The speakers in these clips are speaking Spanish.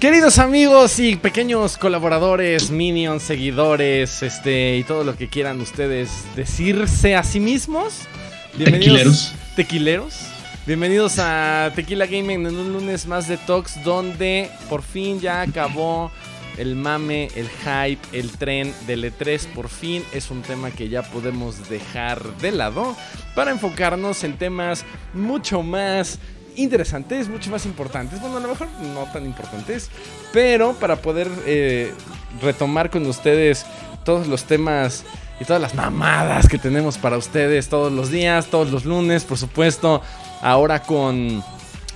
Queridos amigos y pequeños colaboradores, minions, seguidores, este y todo lo que quieran ustedes decirse a sí mismos. Tequileros. Tequileros. Bienvenidos a Tequila Gaming en un lunes más de Talks donde por fin ya acabó el mame, el hype, el tren del E3 por fin es un tema que ya podemos dejar de lado para enfocarnos en temas mucho más interesantes, mucho más importantes. Bueno, a lo mejor no tan importantes, pero para poder eh, retomar con ustedes todos los temas y todas las mamadas que tenemos para ustedes todos los días, todos los lunes, por supuesto. Ahora con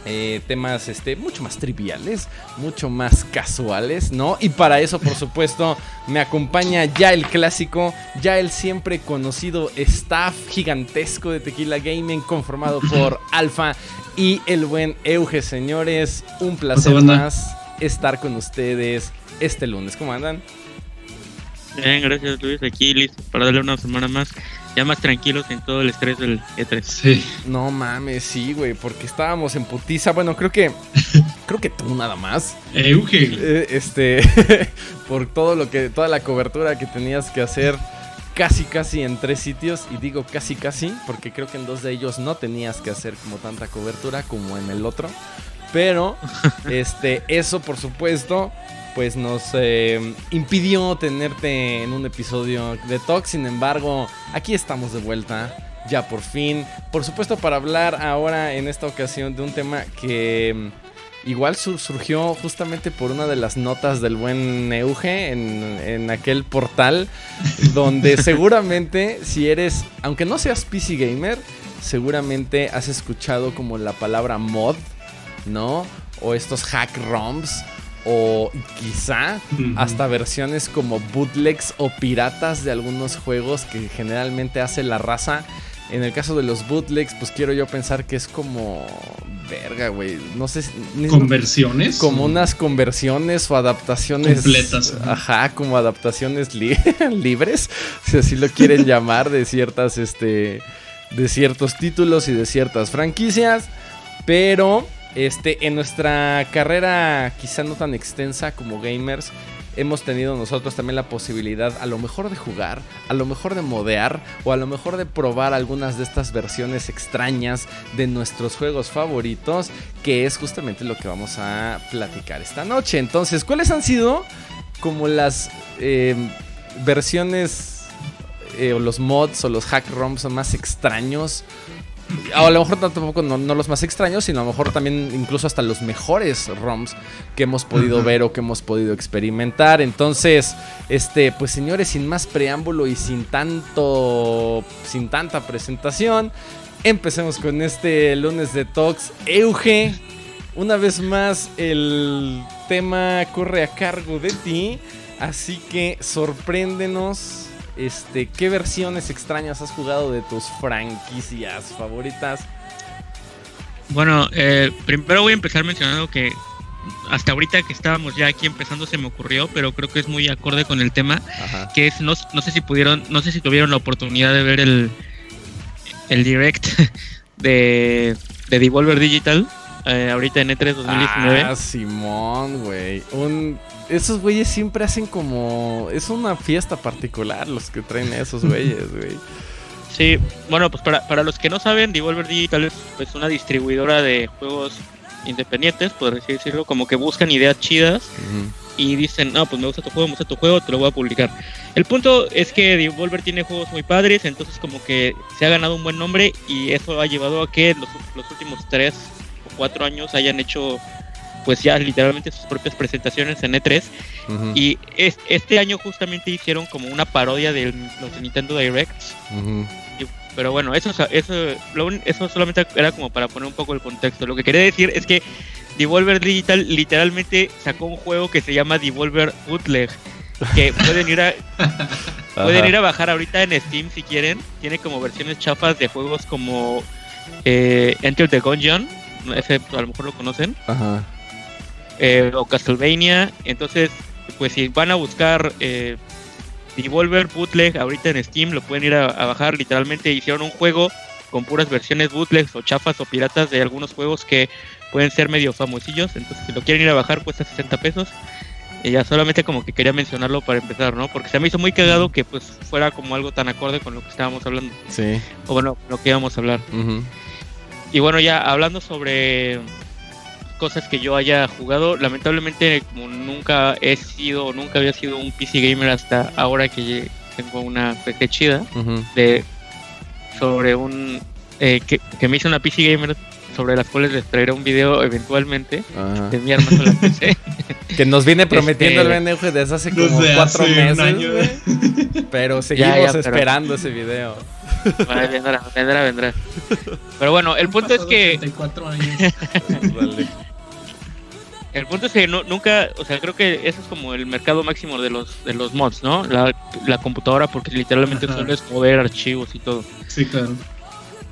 eh, temas este, mucho más triviales, mucho más casuales, ¿no? Y para eso, por supuesto, me acompaña ya el clásico, ya el siempre conocido staff gigantesco de Tequila Gaming, conformado por Alfa y el buen Euge, señores. Un placer más estar con ustedes este lunes. ¿Cómo andan? Bien, gracias Luis, aquí listo para darle una semana más, ya más tranquilos en todo el estrés del E3. Sí. No mames, sí, güey, porque estábamos en putiza, bueno, creo que, creo que tú nada más. Euge. Eh, este, por todo lo que, toda la cobertura que tenías que hacer casi casi en tres sitios y digo casi casi porque creo que en dos de ellos no tenías que hacer como tanta cobertura como en el otro pero este eso por supuesto pues nos eh, impidió tenerte en un episodio de Talk. Sin embargo, aquí estamos de vuelta, ya por fin. Por supuesto, para hablar ahora en esta ocasión de un tema que igual surgió justamente por una de las notas del buen Euge en, en aquel portal, donde seguramente si eres, aunque no seas PC gamer, seguramente has escuchado como la palabra mod, ¿no? O estos hack ROMs o quizá hasta versiones como bootlegs o piratas de algunos juegos que generalmente hace la raza. En el caso de los bootlegs, pues quiero yo pensar que es como verga, güey. No sé. ¿Conversiones? Como unas conversiones o adaptaciones. Completas. Ajá, como adaptaciones libres, si así lo quieren llamar, de ciertas, este. De ciertos títulos y de ciertas franquicias. Pero este, en nuestra carrera quizá no tan extensa como gamers, hemos tenido nosotros también la posibilidad a lo mejor de jugar, a lo mejor de modear o a lo mejor de probar algunas de estas versiones extrañas de nuestros juegos favoritos, que es justamente lo que vamos a platicar esta noche. Entonces, ¿cuáles han sido como las eh, versiones eh, o los mods o los hack ROMs más extraños a lo mejor tampoco no, los más extraños, sino a lo mejor también incluso hasta los mejores ROMs que hemos podido ver o que hemos podido experimentar. Entonces, este, pues señores, sin más preámbulo y sin tanto, sin tanta presentación, empecemos con este lunes de Talks. Euge, una vez más el tema corre a cargo de ti, así que sorpréndenos este, ¿Qué versiones extrañas has jugado de tus franquicias favoritas? Bueno, eh, primero voy a empezar mencionando que hasta ahorita que estábamos ya aquí empezando se me ocurrió, pero creo que es muy acorde con el tema, que es, no, sé si pudieron, no sé si tuvieron la oportunidad de ver el, el direct de, de Devolver Digital, eh, ahorita en E3 2019. Ah, Simón, güey. Un esos güeyes siempre hacen como. Es una fiesta particular los que traen esos güeyes, güey. Sí, bueno, pues para, para los que no saben, Devolver Digital es pues, una distribuidora de juegos independientes, por así decirlo, como que buscan ideas chidas y dicen, no, pues me gusta tu juego, me gusta tu juego, te lo voy a publicar. El punto es que Devolver tiene juegos muy padres, entonces como que se ha ganado un buen nombre y eso ha llevado a que los, los últimos tres cuatro años hayan hecho pues ya literalmente sus propias presentaciones en E3. Y este año justamente hicieron como una parodia de los Nintendo Directs. pero bueno, eso, eso, eso solamente era como para poner un poco el contexto. Lo que quería decir es que Devolver Digital literalmente sacó un juego que se llama Devolver Bootleg. Que pueden ir a pueden ir a bajar ahorita en Steam si quieren. Tiene como versiones chafas de juegos como eh, Enter the Gungeon. Ese a lo mejor lo conocen. Ajá. Eh, o Castlevania. Entonces, pues si van a buscar eh, Devolver Bootleg ahorita en Steam, lo pueden ir a, bajar. Literalmente hicieron un juego con puras versiones bootlegs o chafas o piratas de algunos juegos que pueden ser medio famosillos. Entonces, si lo quieren ir a bajar, cuesta 60 pesos. Y ya solamente como que quería mencionarlo para empezar, ¿no? Porque se me hizo muy cagado que pues fuera como algo tan acorde con lo que estábamos hablando. Sí. O bueno, lo que íbamos a hablar. Y bueno, ya hablando sobre cosas que yo haya jugado, lamentablemente como nunca he sido, nunca había sido un PC gamer hasta ahora que tengo una PC chida de sobre un eh, que, que, me hice una PC gamer sobre las cuales les traeré un video eventualmente de mi arma con la PC. que nos viene prometiendo el BNG desde hace como cuatro meses. pero seguimos esperando ese video. vendrá, vendrá, vendrá. Pero bueno, el punto es que. El punto es que no, nunca, o sea, creo que ese es como el mercado máximo de los de los mods, ¿no? La, la computadora, porque literalmente solo es mover archivos y todo. Sí, claro.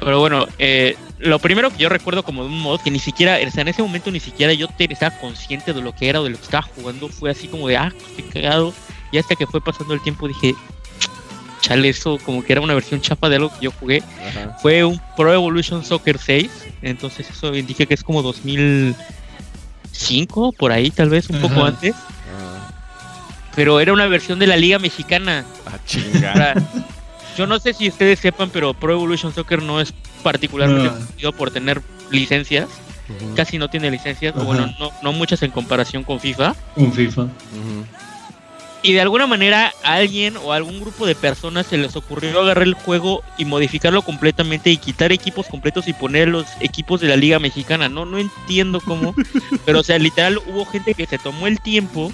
Pero bueno, eh, lo primero que yo recuerdo como de un mod que ni siquiera, o sea, en ese momento ni siquiera yo estaba consciente de lo que era o de lo que estaba jugando, fue así como de, ah, qué cagado. Y hasta que fue pasando el tiempo dije, chale, eso como que era una versión chapa de algo que yo jugué. Fue un Pro Evolution Soccer 6, entonces eso indica que es como 2005, por ahí tal vez, un poco antes. Pero era una versión de la Liga Mexicana. Ah, chingada. Yo no sé si ustedes sepan, pero Pro Evolution Soccer no es particularmente conocido por tener licencias. Casi no tiene licencias, o bueno, no, no, muchas en comparación con FIFA. Con FIFA. Y de alguna manera a alguien o a algún grupo de personas se les ocurrió agarrar el juego y modificarlo completamente y quitar equipos completos y poner los equipos de la Liga Mexicana. No, no entiendo cómo, pero o sea, literal hubo gente que se tomó el tiempo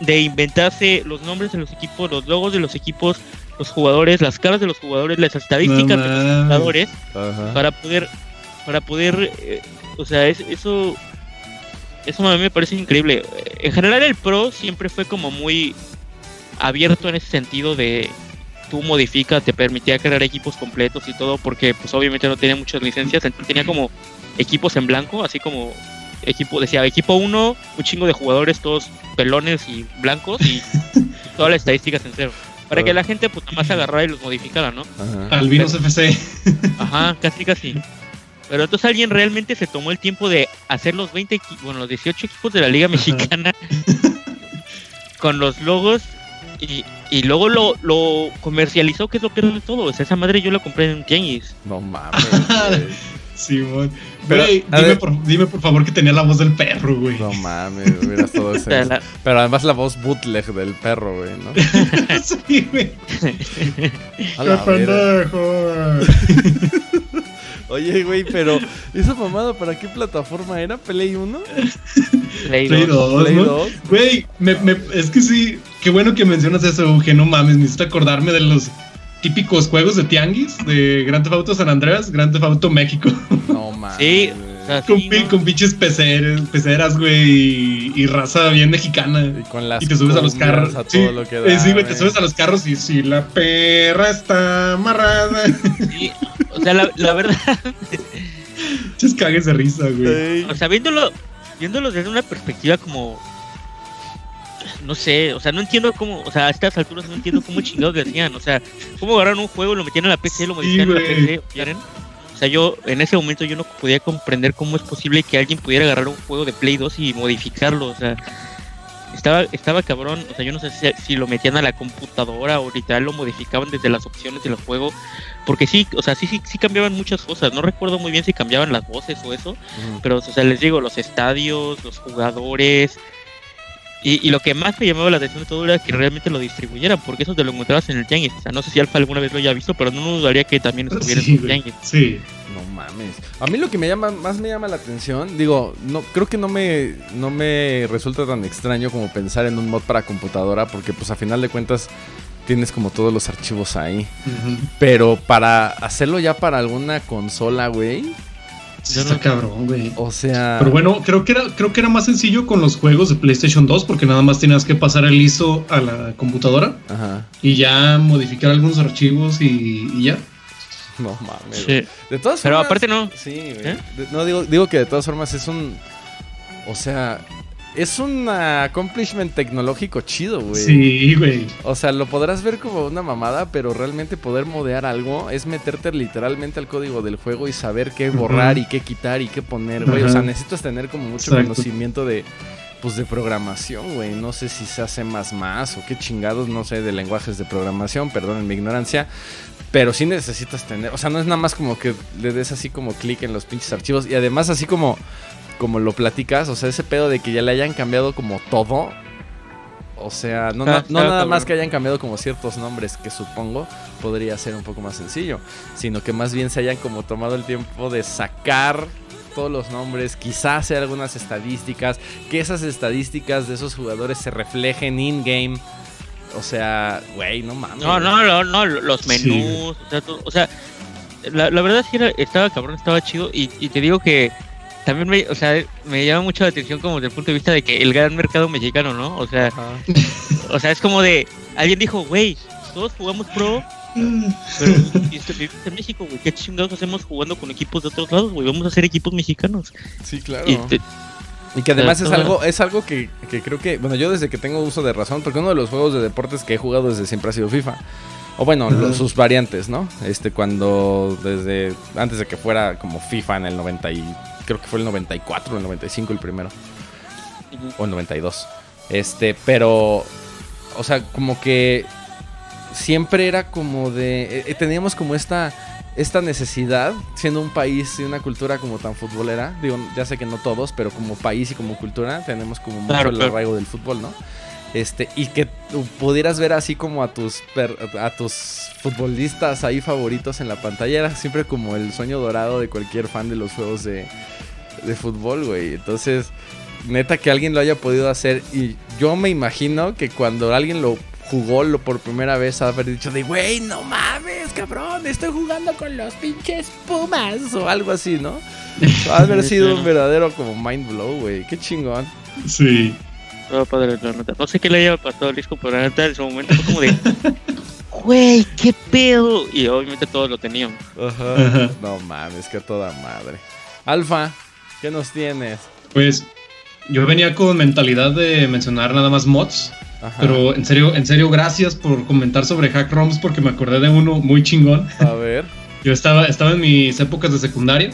de inventarse los nombres de los equipos, los logos de los equipos, los jugadores, las caras de los jugadores, las estadísticas de los jugadores para poder para poder eh, o sea, es, eso eso a mí me parece increíble. En general el Pro siempre fue como muy abierto en ese sentido de tú modifica, te permitía crear equipos completos y todo porque pues obviamente no tenía muchas licencias, entonces tenía como equipos en blanco, así como equipo, decía equipo 1, un chingo de jugadores todos pelones y blancos y todas las estadísticas en cero. Para que la gente pues más agarrara y los modificara, ¿no? Albinos FC. Ajá, casi casi. Pero entonces alguien realmente se tomó el tiempo de hacer los 20 bueno, los 18 equipos de la Liga Mexicana con los logos y, y luego lo, lo, comercializó, que es lo peor de todo. O sea, esa madre yo la compré en Tianguis. No mames. Güey. dime, por, dime, por, favor que tenía la voz del perro, güey. No mames, hubiera todo eso. Pero además la voz bootleg del perro, güey, ¿no? sí, güey. ¡Qué pendejo! Oye, güey, pero ¿esa mamada para qué plataforma era? ¿Play 1? Play 2. Play 2. Güey, me, me, es que sí, qué bueno que mencionas eso, que no mames, necesito acordarme de los típicos juegos de tianguis de Grand Theft Auto San Andreas, Grand Theft Auto México. No mames. Sí. con, con, pinches peceras, peceras, güey, y, raza bien mexicana. Y con las Y te subes a los carros. A sí, todo lo que da, sí, güey, te subes a los carros y si la perra está amarrada. Sí, o sea, la, la verdad. Muchas cagues de risa, güey. O sea, viéndolo, viéndolo desde una perspectiva como no sé, o sea, no entiendo cómo, o sea, a estas alturas no entiendo cómo chingados le hacían, o sea, cómo agarraron un juego, lo metían en la PC, lo modificaron en la PC, ¿quieren? O sea, yo en ese momento yo no podía comprender cómo es posible que alguien pudiera agarrar un juego de Play 2 y modificarlo, o sea, estaba, estaba cabrón, o sea, yo no sé si, lo metían a la computadora o literal lo modificaban desde las opciones del juego, porque sí, o sea, sí, sí, sí cambiaban muchas cosas, no recuerdo muy bien si cambiaban las voces o eso, pero, o sea, les digo, los estadios, los jugadores, y, lo que más me llamaba la atención de todo era que realmente lo distribuyeran, porque eso te lo encontrabas en el Tianguis. O sea, no sé si Alfa alguna vez lo haya visto, pero no dudaría que también estuviera en el Tianguis. Sí. No mames. A mí lo que me llama, más me llama la atención, digo, no, creo que no me, no me resulta tan extraño como pensar en un mod para computadora, porque pues a final de cuentas tienes como todos los archivos ahí. Pero para hacerlo ya para alguna consola, güey está cabrón, güey. O sea. Pero bueno, creo que era, creo que era más sencillo con los juegos de PlayStation 2, porque nada más tenías que pasar el ISO a la computadora Ajá. y ya modificar algunos archivos y, ya. No mames. Sí. De todas formas. Pero aparte no. Sí, güey. ¿Eh? no, digo, digo que de todas formas es un. O sea, es un accomplishment tecnológico chido, güey. Sí, güey. O sea, lo podrás ver como una mamada, pero realmente poder modear algo es meterte literalmente al código del juego y saber qué borrar y qué quitar y qué poner, güey. O sea, necesitas tener como mucho conocimiento de pues de programación, güey. No sé si se hace más más o qué chingados, no sé de lenguajes de programación, perdón mi ignorancia. Pero sí necesitas tener, o sea, no es nada más como que le des así como clic en los pinches archivos y además así como como lo platicas, o sea, ese pedo de que ya le hayan cambiado como todo. O sea, no, no, nada más que hayan cambiado como ciertos nombres que supongo podría ser un poco más sencillo, sino que más bien se hayan como tomado el tiempo de sacar todos los nombres, quizás hacer algunas estadísticas, que esas estadísticas de esos jugadores se reflejen in-game. O sea, güey, no mames. No, no, no, no, los menús, o sea, la, verdad es que estaba cabrón, estaba chido y te digo que también me, o sea, me llama mucho la atención como desde el punto de vista de que el gran mercado mexicano, ¿no? O sea, o sea, es como de, alguien dijo, güey, todos jugamos pro, pero vivimos en México, güey, ¿qué chingados hacemos jugando con equipos de otros lados, güey? Vamos a hacer equipos mexicanos. Sí, claro. Y, que además es algo, es algo que, que, creo que, bueno, yo desde que tengo uso de razón, porque uno de los juegos de deportes que he jugado desde siempre ha sido FIFA. O bueno, sus variantes, ¿no? Este, cuando desde, antes de que fuera como FIFA en el 90 y creo que fue el 94 o el 95 el primero. O el 92. Este, pero, o sea, como que siempre era como de, eh, teníamos como esta, esta necesidad, siendo un país y una cultura como tan futbolera, digo, ya sé que no todos, pero como país y como cultura tenemos como mucho el arraigo del fútbol, ¿no? Este, y que pudieras ver así como a tus a tus futbolistas ahí favoritos en la pantalla era siempre como el sueño dorado de cualquier fan de los juegos de, de fútbol, güey. Entonces, neta que alguien lo haya podido hacer. Y yo me imagino que cuando alguien lo jugó lo por primera vez, haber dicho de, güey, no mames, cabrón, estoy jugando con los pinches Pumas o algo así, ¿no? haber sido un verdadero como mind blow, güey. Qué chingón. Sí. Padre, No sé qué le haya pasado al disco, pero en ese momento fue como de, güey, qué pedo. Y obviamente todos lo teníamos. Ajá. No mames, que toda madre. Alfa, ¿Qué nos tienes? Pues yo venía con mentalidad de mencionar nada más mods. Pero en serio, en serio, gracias por comentar sobre hack ROMs porque me acordé de uno muy chingón. A ver. Yo estaba, estaba en mis épocas de secundaria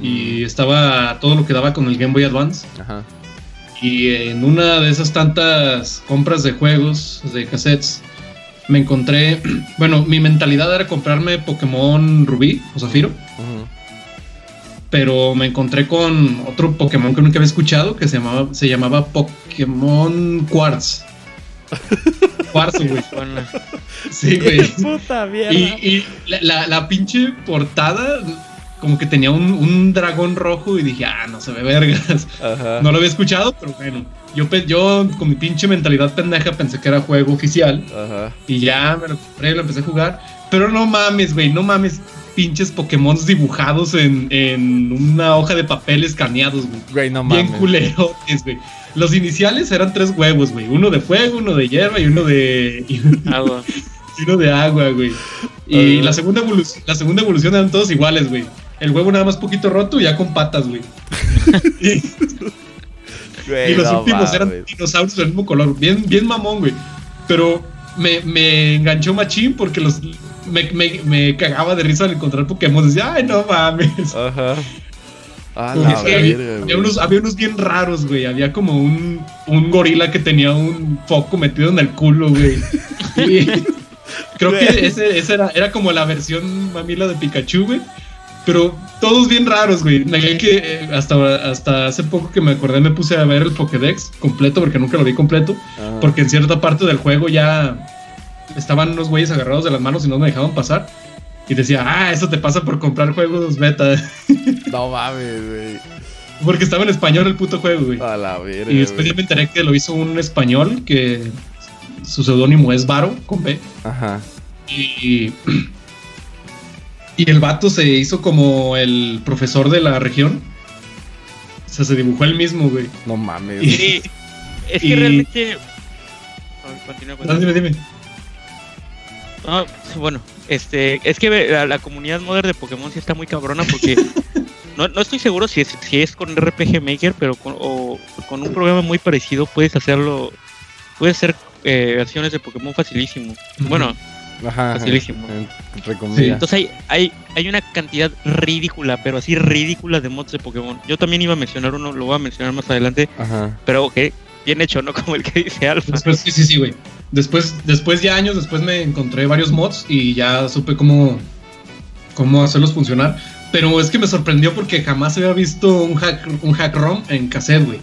y mm. estaba todo lo que daba con el Game Boy Advance. Ajá. Y en una de esas tantas compras de juegos, de cassettes, me encontré, bueno, mi mentalidad era comprarme Pokémon Rubí o Zafiro. Pero me encontré con otro Pokémon que nunca había escuchado que se llamaba, se llamaba Pokémon Quartz. Quartz, güey. Sí, güey. Puta mierda. Y, la, la, pinche portada, como que tenía un, dragón rojo y dije, ah, no se ve vergas. No lo había escuchado, pero bueno. Yo, yo con mi pinche mentalidad pendeja pensé que era juego oficial. Ajá. Y ya me lo compré, lo empecé a jugar. Pero no mames, güey, no mames pinches Pokémon dibujados en, en, una hoja de papel escaneados, güey. no Bien culerotes, güey. Los iniciales eran tres huevos, güey. Uno de fuego, uno de hierba y uno de. agua. Y uno de agua, güey. Y la, segunda evolución, la segunda evolución eran todos iguales, güey. El huevo nada más poquito roto y ya con patas, güey. y, los últimos eran dinosaurios del mismo color. Bien, bien mamón, güey. Pero me, me enganchó machín porque los me, me, me, cagaba de risa al encontrar Pokémon. Decía, ay, no mames. Ajá. Ah, había, unos, había, unos, bien raros, güey. Había como un, un gorila que tenía un foco metido en el culo, güey. creo que ese, ese era, era, como la versión mamila de Pikachu, güey. Pero todos bien raros, güey. que eh, hasta, hasta hace poco que me acordé me puse a ver el Pokédex completo porque nunca lo vi completo. Porque en cierta parte del juego ya estaban unos güeyes agarrados de las manos y no me dejaban pasar. Y decía, ah, eso te pasa por comprar juegos beta. No mames, güey. Porque estaba en español el puto juego, güey. A la verga. Y después ya me enteré que lo hizo un español que su seudónimo es Varo, con B. Ajá. Y. Y el vato se hizo como el profesor de la región. O sea, se dibujó él mismo, güey. No mames. Y, es que realmente. Continúa, continúa. dime, dime. Ah, bueno, este, es que la, comunidad moderna de Pokémon sí está muy cabrona porque no, no estoy seguro si es, si es con RPG Maker, pero con, o, con un programa muy parecido puedes hacerlo, puedes hacer eh, versiones de Pokémon facilísimo. Bueno, facilísimo. Entonces hay, hay, hay una cantidad ridícula, pero así ridícula de mods de Pokémon. Yo también iba a mencionar uno, lo voy a mencionar más adelante, Ajá. pero ok, bien hecho, ¿no? Como el que dice Alpha. Después, sí, sí, sí, güey. Después, después ya años después me encontré varios mods y ya supe cómo, cómo hacerlos funcionar. Pero es que me sorprendió porque jamás había visto un hack, un hack ROM en cassette, güey.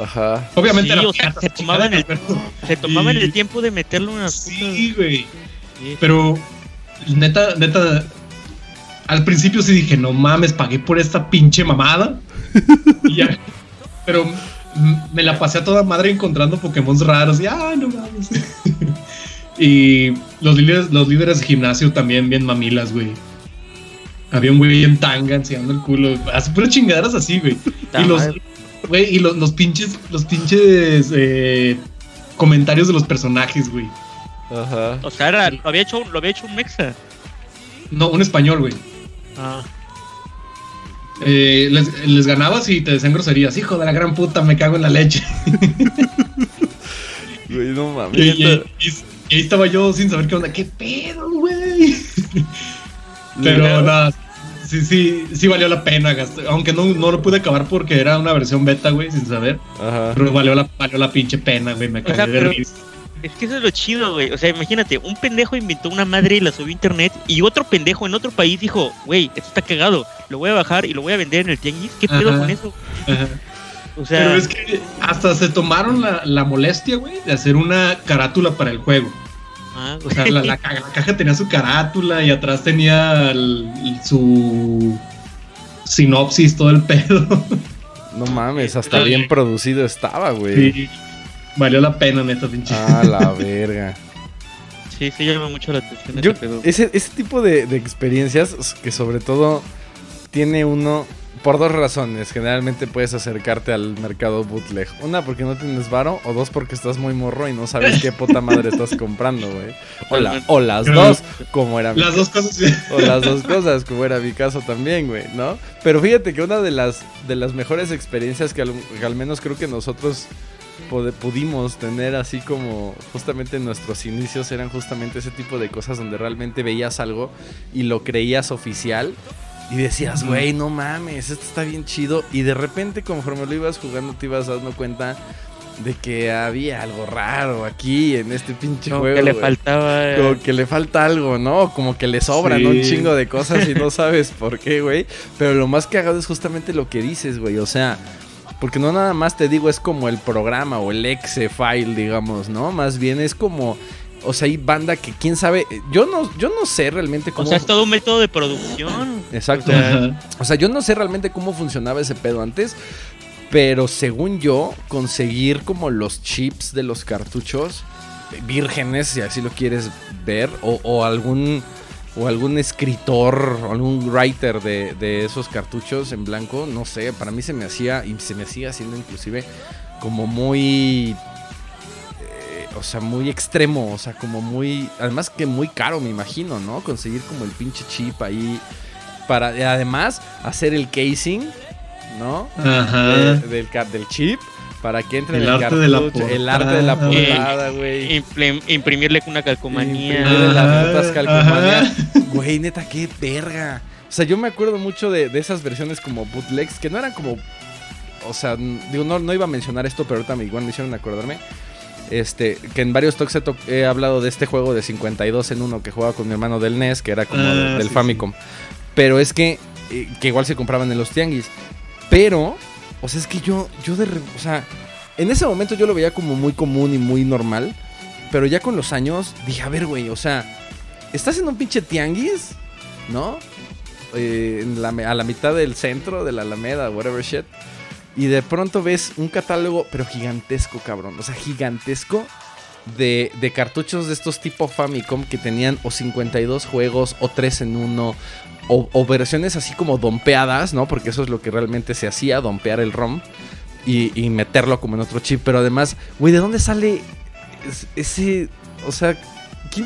Ajá. Obviamente era se, tomaban el, se tomaban el tiempo de meterlo en unas Sí, güey. Pero neta, neta, al principio sí dije, no mames, pagué por esta pinche mamada. y ya, pero me la pasé a toda madre encontrando Pokémon raros y, ah, no mames. y los líderes, los líderes de gimnasio también bien mamilas, güey. Había un güey en tanga enseñando el culo. Hace puras chingaderas así, güey. Y los, güey, y los, pinches, los pinches eh, comentarios de los personajes, güey. Ajá. O sea, era, lo, había hecho, lo había hecho un mexa. No, un español, güey. Ah. Eh, les, ganabas y te decían groserías. Hijo de la gran puta, me cago en la leche. Güey, no mames. Y, ahí estaba yo sin saber qué onda. ¿Qué pedo, güey? Pero nada, sí, sí, sí valió la pena. Aunque no, no lo pude acabar porque era una versión beta, güey, sin saber. Ajá. Pero valió la, valió la pinche pena, güey. Me cagué de risa. Es que eso es lo chido, güey. O sea, imagínate, un pendejo inventó una madre y la subió a internet y otro pendejo en otro país dijo, güey, esto está cagado, lo voy a bajar y lo voy a vender en el tianguis. ¿Qué pedo con eso? O sea... Pero es que hasta se tomaron la, molestia, güey, de hacer una carátula para el juego. Ah, o sea, la, caja tenía su carátula y atrás tenía su sinopsis, todo el pedo. No mames, hasta bien producido estaba, güey. Sí. Valió la pena, neta, pinche. Ah, la verga. Sí, sí llama mucho la atención Yo, ese, ese, tipo de, experiencias que sobre todo tiene uno por dos razones. Generalmente puedes acercarte al mercado bootleg. Una, porque no tienes varo. O dos, porque estás muy morro y no sabes qué puta madre estás comprando, güey. O, o, las dos, como era Las dos cosas. O las dos cosas, como era mi caso también, güey, ¿no? Pero fíjate que una de las, de las mejores experiencias que al menos creo que nosotros pudimos tener así como justamente nuestros inicios eran justamente ese tipo de cosas donde realmente veías algo y lo creías oficial y decías, güey, no mames, esto está bien chido. Y de repente, conforme lo ibas jugando, te ibas dando cuenta de que había algo raro aquí en este pinche como juego. Que le faltaba. Como que le falta algo, ¿no? Como que le sobran un chingo de cosas y no sabes por qué, güey. Pero lo más cagado es justamente lo que dices, güey. O sea, porque no nada más te digo es como el programa o el exe file, digamos, ¿no? Más bien es como o sea, hay banda que quién sabe, yo no yo no sé realmente cómo O sea, es todo un método de producción. Exacto. O sea, yo no sé realmente cómo funcionaba ese pedo antes, pero según yo conseguir como los chips de los cartuchos vírgenes, si así lo quieres ver, o, o algún o algún escritor o algún writer de, esos cartuchos en blanco, no sé, para mí se me hacía y se me sigue haciendo inclusive como muy eh, o sea, muy extremo, o sea, como muy además que muy caro, me imagino, ¿no? Conseguir como el pinche chip ahí para además hacer el casing, ¿no? Ajá. del, del chip para que entre el, el arte de la portada. El arte de la portada, güey. imprimirle una calcomanía. las calcomanías. Güey, neta, qué verga. O sea, yo me acuerdo mucho de, esas versiones como bootlegs que no eran como. O sea, digo, no, no iba a mencionar esto, pero ahorita me, igual me hicieron acordarme. Este, que en varios talks he, hablado de este juego de 52 en uno que jugaba con mi hermano del NES, que era como ah, del Famicom. Pero es que, eh, que igual se compraban en los tianguis. Pero o sea, es que yo, yo de... O sea, en ese momento yo lo veía como muy común y muy normal. Pero ya con los años dije, a ver, güey, o sea, estás en un pinche tianguis, ¿no? Eh, a la mitad del centro de la Alameda, whatever shit. Y de pronto ves un catálogo, pero gigantesco, cabrón. O sea, gigantesco de, de, cartuchos de estos tipo Famicom que tenían o 52 juegos o 3 en 1 o, versiones así como dompeadas, ¿no? Porque eso es lo que realmente se hacía, dompear el ROM y, meterlo como en otro chip. Pero además, güey, ¿de dónde sale ese... O sea,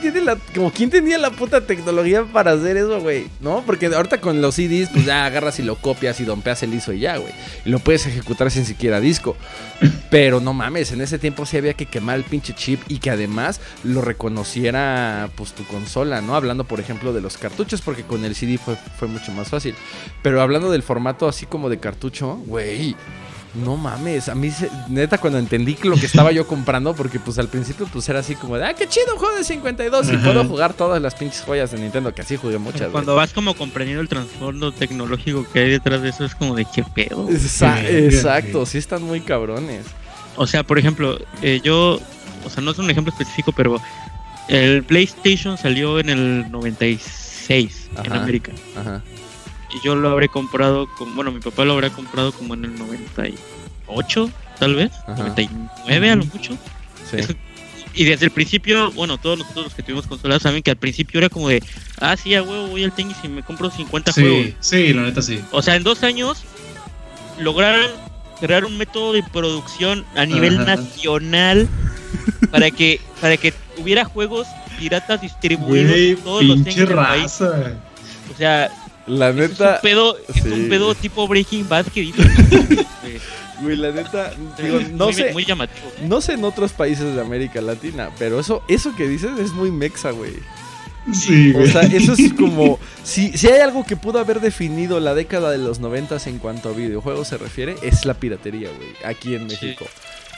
¿quién tiene la, como, ¿quién tenía la puta tecnología para hacer eso, güey? ¿No? Porque ahorita con los CDs, pues ya agarras y lo copias y dompeas el ISO y ya, güey. Y lo puedes ejecutar sin siquiera disco. Pero no mames, en ese tiempo sí había que quemar el pinche chip y que además lo reconociera, pues tu consola, ¿no? Hablando, por ejemplo, de los cartuchos, porque con el CD fue, fue mucho más fácil. Pero hablando del formato así como de cartucho, güey no mames, a mí neta cuando entendí lo que estaba yo comprando, porque pues al principio pues era así como de, ah, qué chido, un juego de 52 y puedo jugar todas las pinches joyas de Nintendo, que así jugué muchas. Cuando vas como comprendiendo el trasfondo tecnológico que hay detrás de eso, es como de qué pedo. exacto, sí están muy cabrones. O sea, por ejemplo, eh, yo, o sea, no es un ejemplo específico, pero el PlayStation salió en el 96 en América. Ajá y yo lo habré comprado, con, bueno, mi papá lo habrá comprado como en el 98, tal vez, 99 a lo mucho. y desde el principio, bueno, todos nosotros los que tuvimos consolas saben que al principio era como de, ah, sí, a huevo, voy al tenis y me compro 50 juegos. Sí, la neta sí. O sea, en dos años lograron crear un método de producción a nivel nacional para que para que hubiera juegos piratas distribuidos en todos los país. O sea, la neta. Es un pedo, es un pedo tipo Breaking Bad que dice. Güey, la neta, digo, no sé. Muy llamativo. No sé en otros países de América Latina, pero eso, eso que dices es muy mexa, güey. Sí, güey. O sea, eso es como. Si, si hay algo que pudo haber definido la década de los noventas en cuanto a videojuegos se refiere, es la piratería, güey. Aquí en México.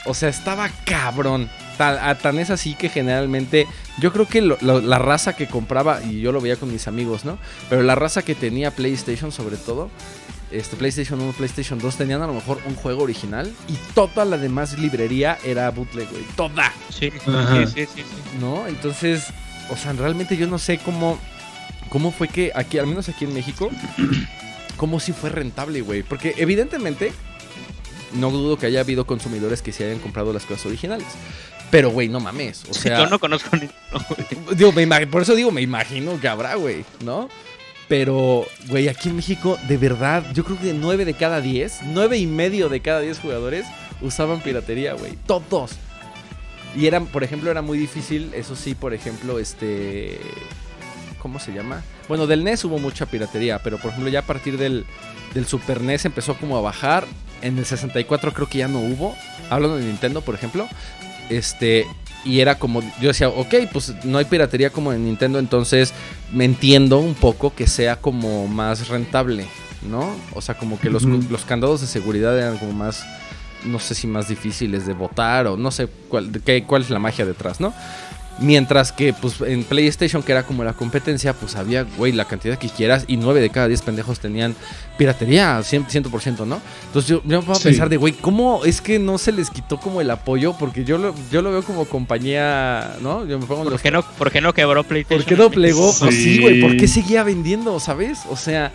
O sea, estaba cabrón. Tan, tan es así que generalmente yo creo que la raza que compraba, y yo lo veía con mis amigos, ¿no? Pero la raza que tenía PlayStation sobre todo, este PlayStation 1, PlayStation 2 tenían a lo mejor un juego original y toda la demás librería era bootleg, güey. Toda. Sí, sí, sí, sí, ¿No? Entonces, o sea, realmente yo no sé cómo, cómo fue que aquí, al menos aquí en México, cómo sí fue rentable, güey. Porque evidentemente no dudo que haya habido consumidores que se hayan comprado las cosas originales. Pero, güey, no mames. O sea. Yo no conozco ni. digo, por eso digo, me imagino que habrá, güey, ¿no? Pero, güey, aquí en México, de verdad, yo creo que 9 de cada 10, 9 y medio de cada 10 jugadores usaban piratería, güey. Todos. Y eran, por ejemplo, era muy difícil, eso sí, por ejemplo, este. ¿Cómo se llama? Bueno, del NES hubo mucha piratería, pero por ejemplo, ya a partir del, del Super NES empezó como a bajar en el 64 creo que ya no hubo. Hablando de Nintendo, por ejemplo. Este. Y era como. Yo decía, ok, pues no hay piratería como en Nintendo. Entonces me entiendo un poco que sea como más rentable. ¿No? O sea, como que los, los candados de seguridad eran como más. No sé si más difíciles de votar o no sé cuál, qué, cuál es la magia detrás, ¿no? Mientras que, pues, en PlayStation, que era como la competencia, pues había, güey, la cantidad que quieras. Y 9 de cada 10 pendejos tenían piratería, 100%, ¿no? Entonces yo, me puedo pensar de, güey, ¿cómo es que no se les quitó como el apoyo? Porque yo lo, yo lo veo como compañía, ¿no? Yo me pongo ¿Por, qué no, ¿Por qué no quebró PlayStation? ¿Por qué no plegó? Pues sí, güey, ¿por qué seguía vendiendo, sabes? O sea...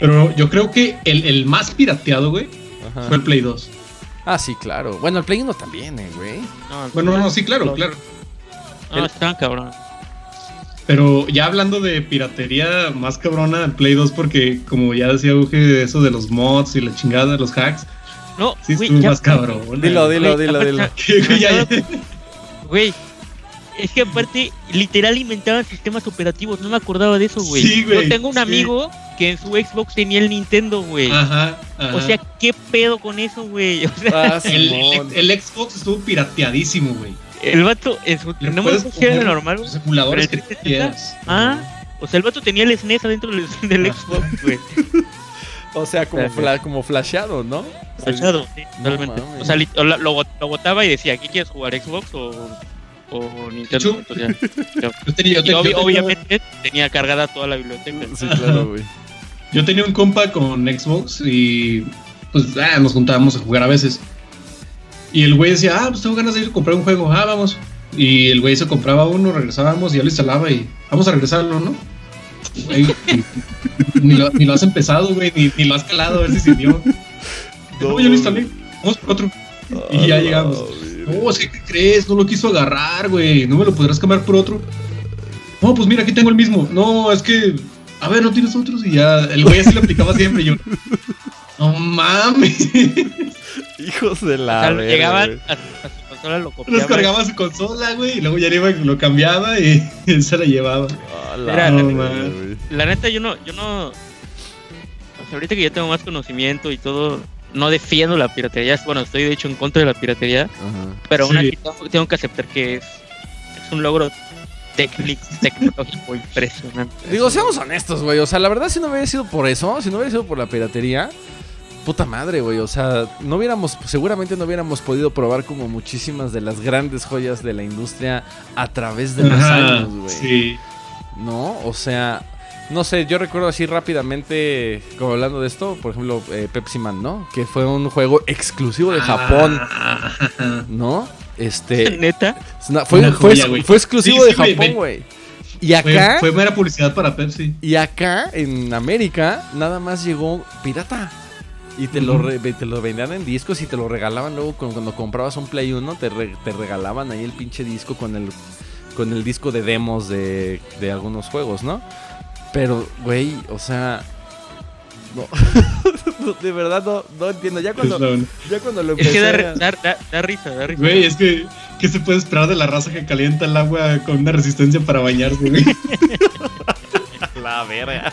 Pero yo creo que el, el más pirateado, güey, fue el Play 2. Ah, sí, claro. Bueno, el Play 1 también, eh, güey. bueno, no, sí, claro, claro. Ah, está cabrón. Pero ya hablando de piratería más cabrona en Play 2, porque como ya decía Uge, eso de los mods y la chingada de los hacks. No, sí, estuvo más cabrón. Dilo, dilo, dilo, dilo. Güey, es que aparte, literal inventaban sistemas operativos, no me acordaba de eso, güey. Sí, güey. Yo tengo un amigo que en su Xbox tenía el Nintendo, güey. Ajá, O sea, ¿qué pedo con eso, güey? O sea, ah, el, el, Xbox estuvo pirateadísimo, güey. El vato, en su, no me acuerdo si era normal. Los emuladores que Ah, o sea, el vato tenía el SNES adentro del, del Xbox, güey. O sea, como, fla, como flasheado, ¿no? Flasheado, sí, totalmente. o sea, lo, lo, lo, botaba y decía, ¿aquí quieres jugar Xbox o, o Nintendo? Entonces, ya, yo tenía, yo y obviamente tenía cargada toda la biblioteca. Sí, claro, güey. Yo tenía un compa con Xbox y pues ah, nos juntábamos a jugar a veces. Y el güey decía, ah, pues tengo ganas de ir a comprar un juego, ah, vamos. Y el güey se compraba uno, regresábamos y ya lo instalaba y vamos a regresarlo, ¿no? ni, lo, ni, lo, has empezado, güey, ni, ni, lo has calado, a ver si se dio. No, ya lo instalé, vamos por otro. Y ya llegamos. No, es que, ¿qué crees? No lo quiso agarrar, güey. ¿No me lo podrás cambiar por otro? No, pues mira, aquí tengo el mismo. No, es que, a ver, ¿no tienes otros? Y ya, el güey así lo aplicaba siempre. Yo, no mames. Hijos de la. llegaban a, su consola, lo copiaba. Descargaba su consola, güey, y luego ya iba, lo cambiaba y él se la llevaba. Oh, la, la, neta, yo no, yo no. ahorita que ya tengo más conocimiento y todo, no defiendo la piratería. Bueno, estoy de hecho en contra de la piratería. Pero aún así tengo que aceptar que es, es un logro técnico, tecnológico impresionante. Digo, seamos honestos, güey. O sea, la verdad, si no hubiera sido por eso, si no hubiera sido por la piratería, puta madre, güey. O sea, no hubiéramos, seguramente no hubiéramos podido probar como muchísimas de las grandes joyas de la industria a través de los años, güey. Sí. ¿No? O sea, no sé, yo recuerdo así rápidamente, como hablando de esto, por ejemplo, eh, Pepsi Man, ¿no? Que fue un juego exclusivo de Japón, ah. ¿no? Este. ¿Neta? Fue, fue, exclusivo de Japón, güey. Y acá. Fue, mera publicidad para Pepsi. Y acá, en América, nada más llegó pirata. Y te, lo te lo vendían en discos y te lo regalaban luego cuando, comprabas un Play 1, te, te regalaban ahí el pinche disco con el, con el disco de demos de, de algunos juegos, ¿no? Pero, güey, o sea, no. de verdad no, no entiendo. Ya cuando, ya cuando lo empecé. Es que da, da, da, risa, da risa. Güey, es que. ¿Qué se puede esperar de la raza que calienta el agua con una resistencia para bañarse, güey? la verga.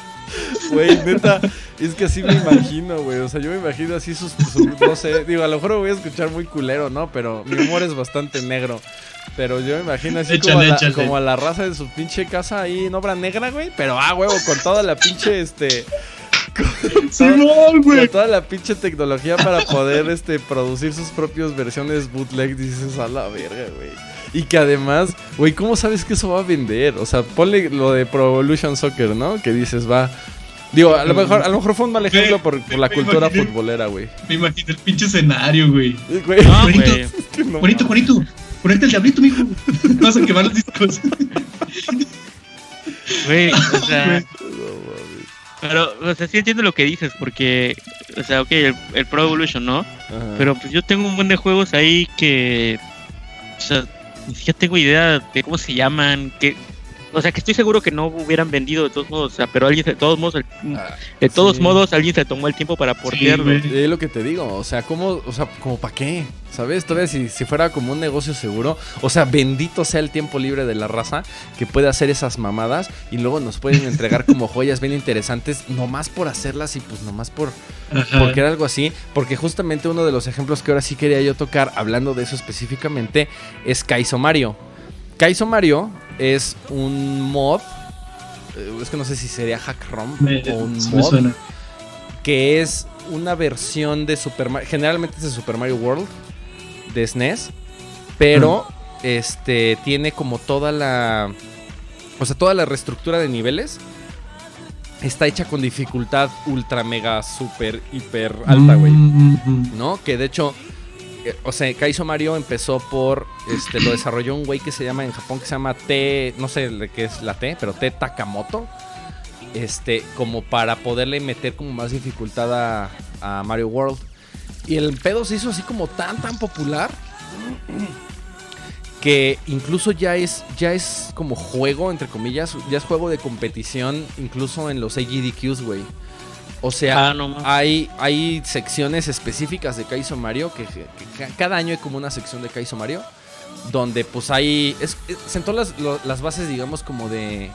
Güey, neta, es que así me imagino, güey. O sea, yo me imagino así sus, No sé, digo, a lo mejor me voy a escuchar muy culero, ¿no? Pero mi humor es bastante negro. Pero yo me imagino así como, a la, como, a la, raza de su pinche casa ahí en obra negra, güey. Pero ah, huevo, con toda la pinche, este. Con, toda la pinche tecnología para poder este, producir sus propias versiones bootleg, dices a la verga, güey. Y que además, güey, ¿cómo sabes que eso va a vender? O sea, ponle lo de Pro Evolution Soccer, ¿no? Que dices, va. Digo, a lo mejor, a lo mejor fue un mal ejemplo por, la cultura futbolera, güey. Me imagino el pinche escenario, güey. güey. No, bonito, bonito, Ponete el diablito, mijo. Vas a quemar los discos. Güey, o sea. Pero, o sea, sí entiendo lo que dices, porque, o sea, ok, el, Pro Evolution, ¿no? Pero pues yo tengo un buen de juegos ahí que, o sea, ni siquiera tengo idea de cómo se llaman, que, o sea, que estoy seguro que no hubieran vendido de todos modos, o sea, pero alguien de todos modos, ah, de todos modos, alguien se tomó el tiempo para portearlo. es lo que te digo, o sea, ¿cómo, o sea, como para qué? ¿Sabes? Todavía si, si fuera como un negocio seguro. O sea, bendito sea el tiempo libre de la raza que puede hacer esas mamadas y luego nos pueden entregar como joyas bien interesantes, nomás por hacerlas y pues nomás por porque era algo así. Porque justamente uno de los ejemplos que ahora sí quería yo tocar, hablando de eso específicamente, es Kaizo Mario. Kaizo Mario es un mod. Eh, es que no sé si sería hack ROM o un mod. Que es una versión de Super Mario. Generalmente es de Super Mario World de SNES, pero este tiene como toda la o sea, toda la reestructura de niveles está hecha con dificultad ultra mega super hiper alta, güey. Mm. ¿No? Que de hecho o sea, Kaizo Mario empezó por este lo desarrolló un güey que se llama en Japón que se llama T, no sé qué es la T, pero T Takamoto. Este, como para poderle meter como más dificultad a Mario World. Y el pedo se hizo así como tan, tan popular que incluso ya es, ya es como juego, entre comillas, ya es juego de competición, incluso en los AGDQs, güey. O sea, ah, hay, hay secciones específicas de Kaizo Mario, que, cada año hay como una sección de Kaizo Mario, donde pues hay, es, sentó las, las bases, digamos, como de